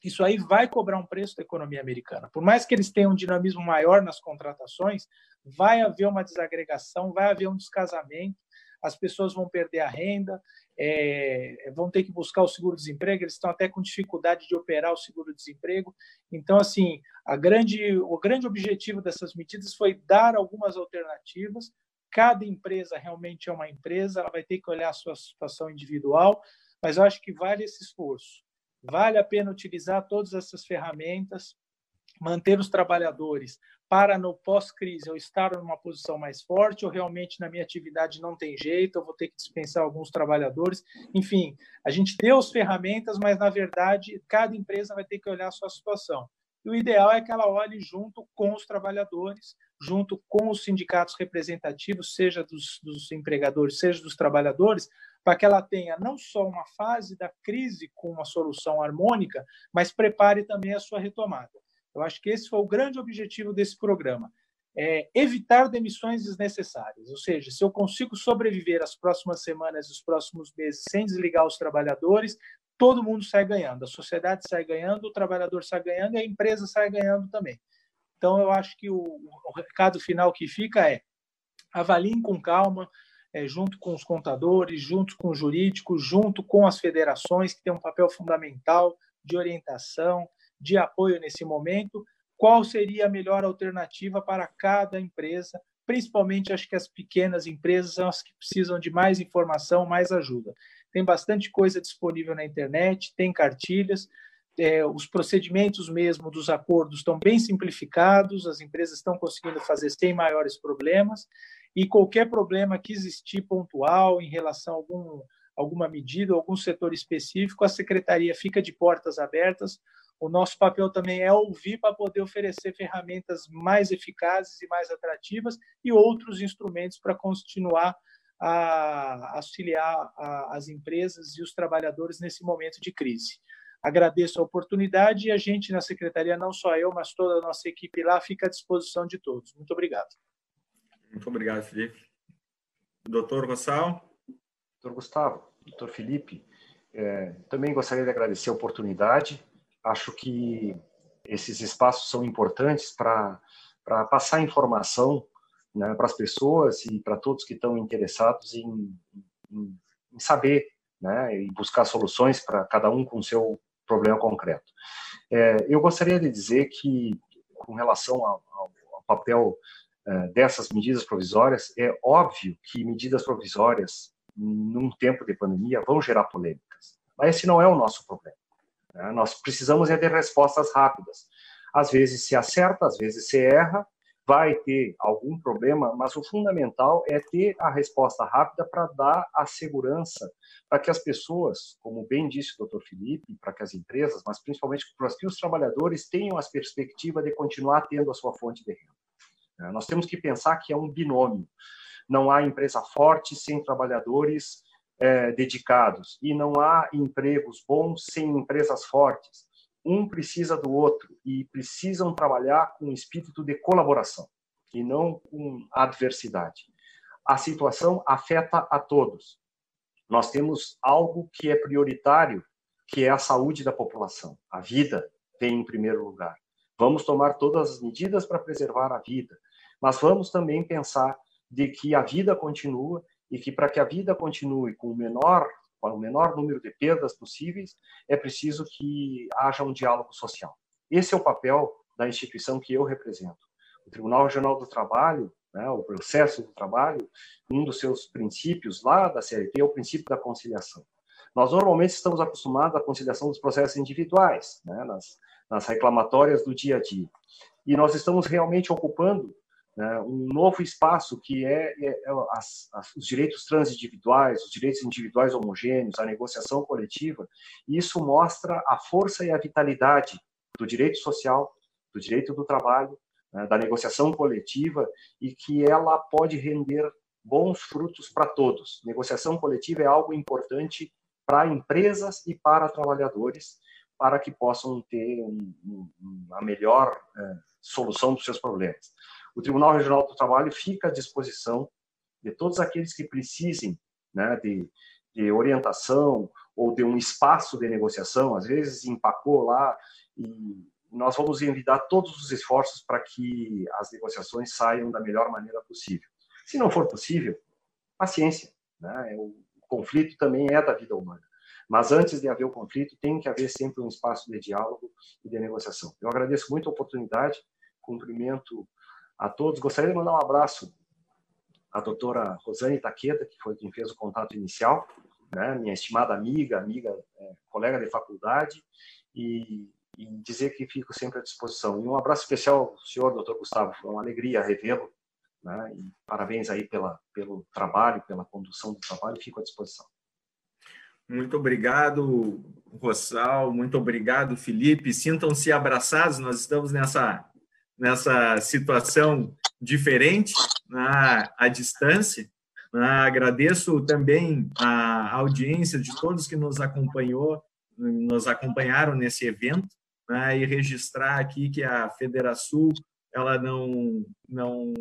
Isso aí vai cobrar um preço da economia americana. Por mais que eles tenham um dinamismo maior nas contratações, vai haver uma desagregação, vai haver um descasamento, as pessoas vão perder a renda, é, vão ter que buscar o seguro-desemprego, eles estão até com dificuldade de operar o seguro-desemprego. Então, assim, a grande, o grande objetivo dessas medidas foi dar algumas alternativas. Cada empresa realmente é uma empresa, ela vai ter que olhar a sua situação individual, mas eu acho que vale esse esforço. Vale a pena utilizar todas essas ferramentas, manter os trabalhadores para no pós-crise eu estar numa posição mais forte, ou realmente na minha atividade não tem jeito, eu vou ter que dispensar alguns trabalhadores. Enfim, a gente deu as ferramentas, mas na verdade cada empresa vai ter que olhar a sua situação. E o ideal é que ela olhe junto com os trabalhadores, junto com os sindicatos representativos, seja dos, dos empregadores, seja dos trabalhadores, para que ela tenha não só uma fase da crise com uma solução harmônica, mas prepare também a sua retomada. Eu acho que esse foi o grande objetivo desse programa. É evitar demissões desnecessárias. Ou seja, se eu consigo sobreviver as próximas semanas os próximos meses sem desligar os trabalhadores, todo mundo sai ganhando. A sociedade sai ganhando, o trabalhador sai ganhando e a empresa sai ganhando também. Então, eu acho que o, o recado final que fica é avaliem com calma, é, junto com os contadores, junto com os jurídicos, junto com as federações, que têm um papel fundamental de orientação, de apoio nesse momento, qual seria a melhor alternativa para cada empresa, principalmente acho que as pequenas empresas são as que precisam de mais informação, mais ajuda. Tem bastante coisa disponível na internet, tem cartilhas, é, os procedimentos mesmo dos acordos estão bem simplificados, as empresas estão conseguindo fazer sem maiores problemas, e qualquer problema que existir pontual em relação a algum, alguma medida, algum setor específico, a secretaria fica de portas abertas o nosso papel também é ouvir para poder oferecer ferramentas mais eficazes e mais atrativas e outros instrumentos para continuar a auxiliar as empresas e os trabalhadores nesse momento de crise. Agradeço a oportunidade e a gente na secretaria, não só eu, mas toda a nossa equipe lá, fica à disposição de todos. Muito obrigado. Muito obrigado, Felipe. Doutor Rossal. Doutor Gustavo, doutor Felipe, é, também gostaria de agradecer a oportunidade Acho que esses espaços são importantes para passar informação né, para as pessoas e para todos que estão interessados em, em, em saber né, e buscar soluções para cada um com o seu problema concreto. É, eu gostaria de dizer que, com relação ao, ao, papel dessas medidas provisórias, é óbvio que medidas provisórias, num tempo de pandemia, vão gerar polêmicas. Mas esse não é o nosso problema. Né? Nós precisamos é ter respostas rápidas. Às vezes se acerta, às vezes se erra, vai ter algum problema, mas o fundamental é ter a resposta rápida para dar a segurança para que as pessoas, como bem disse o Dr. Felipe, para que as empresas, mas principalmente para que os trabalhadores tenham a perspectiva de continuar tendo a sua fonte de renda. Né? Nós temos que pensar que é um binômio. Não há empresa forte sem trabalhadores é, dedicados e não há empregos bons sem empresas fortes. Um precisa do outro e precisam trabalhar com espírito de colaboração e não com adversidade. A situação afeta a todos. Nós temos algo que é prioritário, que é a saúde da população. A vida vem em primeiro lugar. Vamos tomar todas as medidas para preservar a vida, mas vamos também pensar de que a vida continua e que para que a vida continue com o menor com o menor número de perdas possíveis, é preciso que haja um diálogo social. Esse é o papel da instituição que eu represento. O Tribunal Regional do Trabalho, né, o processo do trabalho, um dos seus princípios lá da CLT é o princípio da conciliação. Nós normalmente estamos acostumados à conciliação dos processos individuais, né, nas, nas reclamatórias do dia a dia. E nós estamos realmente ocupando né, um novo espaço que é, é, é as, as, os direitos transindividuais, os direitos individuais homogêneos, a negociação coletiva. E isso mostra a força e a vitalidade do direito social, do direito do trabalho, né, da negociação coletiva e que ela pode render bons frutos para todos. Negociação coletiva é algo importante para empresas e para trabalhadores, para que possam ter um, um, a melhor é, solução dos seus problemas o Tribunal Regional do Trabalho fica à disposição de todos aqueles que precisem né, de, de orientação ou de um espaço de negociação, às vezes empacou lá e nós vamos envidar todos os esforços para que as negociações saiam da melhor maneira possível. Se não for possível, paciência. Né? O conflito também é da vida humana. Mas antes de haver o conflito, tem que haver sempre um espaço de diálogo e de negociação. Eu agradeço muito a oportunidade, cumprimento a todos. Gostaria de mandar um abraço à doutora Rosane Taqueda, que foi quem fez o contato inicial, né? minha estimada amiga, amiga, é, colega de faculdade, e, e, dizer que fico sempre à disposição. E um abraço especial ao senhor, doutor Gustavo, foi uma alegria revê-lo, né? e parabéns aí pela, pelo trabalho, pela condução do trabalho, fico à disposição. Muito obrigado, Rossal. Muito obrigado, Felipe. Sintam-se abraçados. Nós estamos nessa, nessa situação diferente, na, à distância. Agradeço também a audiência de todos que nos acompanhou, nos acompanharam nesse evento, né, e registrar aqui que a Federação ela não não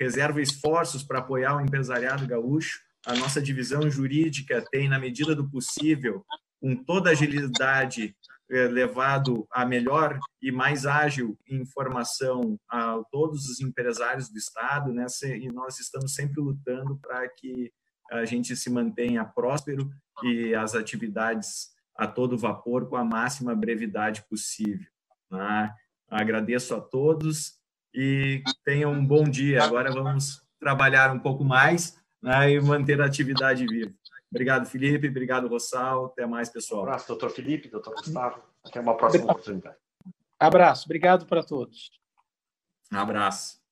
reserva esforços para apoiar o empresariado gaúcho a nossa divisão jurídica tem, na medida do possível, com toda agilidade, levado a melhor e mais ágil informação a todos os empresários do Estado, né? e nós estamos sempre lutando para que a gente se mantenha próspero e as atividades a todo vapor com a máxima brevidade possível. Né? Agradeço a todos e tenham um bom dia. Agora vamos trabalhar um pouco mais né, e manter a atividade viva. Obrigado, Felipe. Obrigado, Rossal. Até mais, pessoal. Um abraço, doutor Felipe, doutor Gustavo. Até uma próxima oportunidade. Abraço. Obrigado para todos. Um abraço.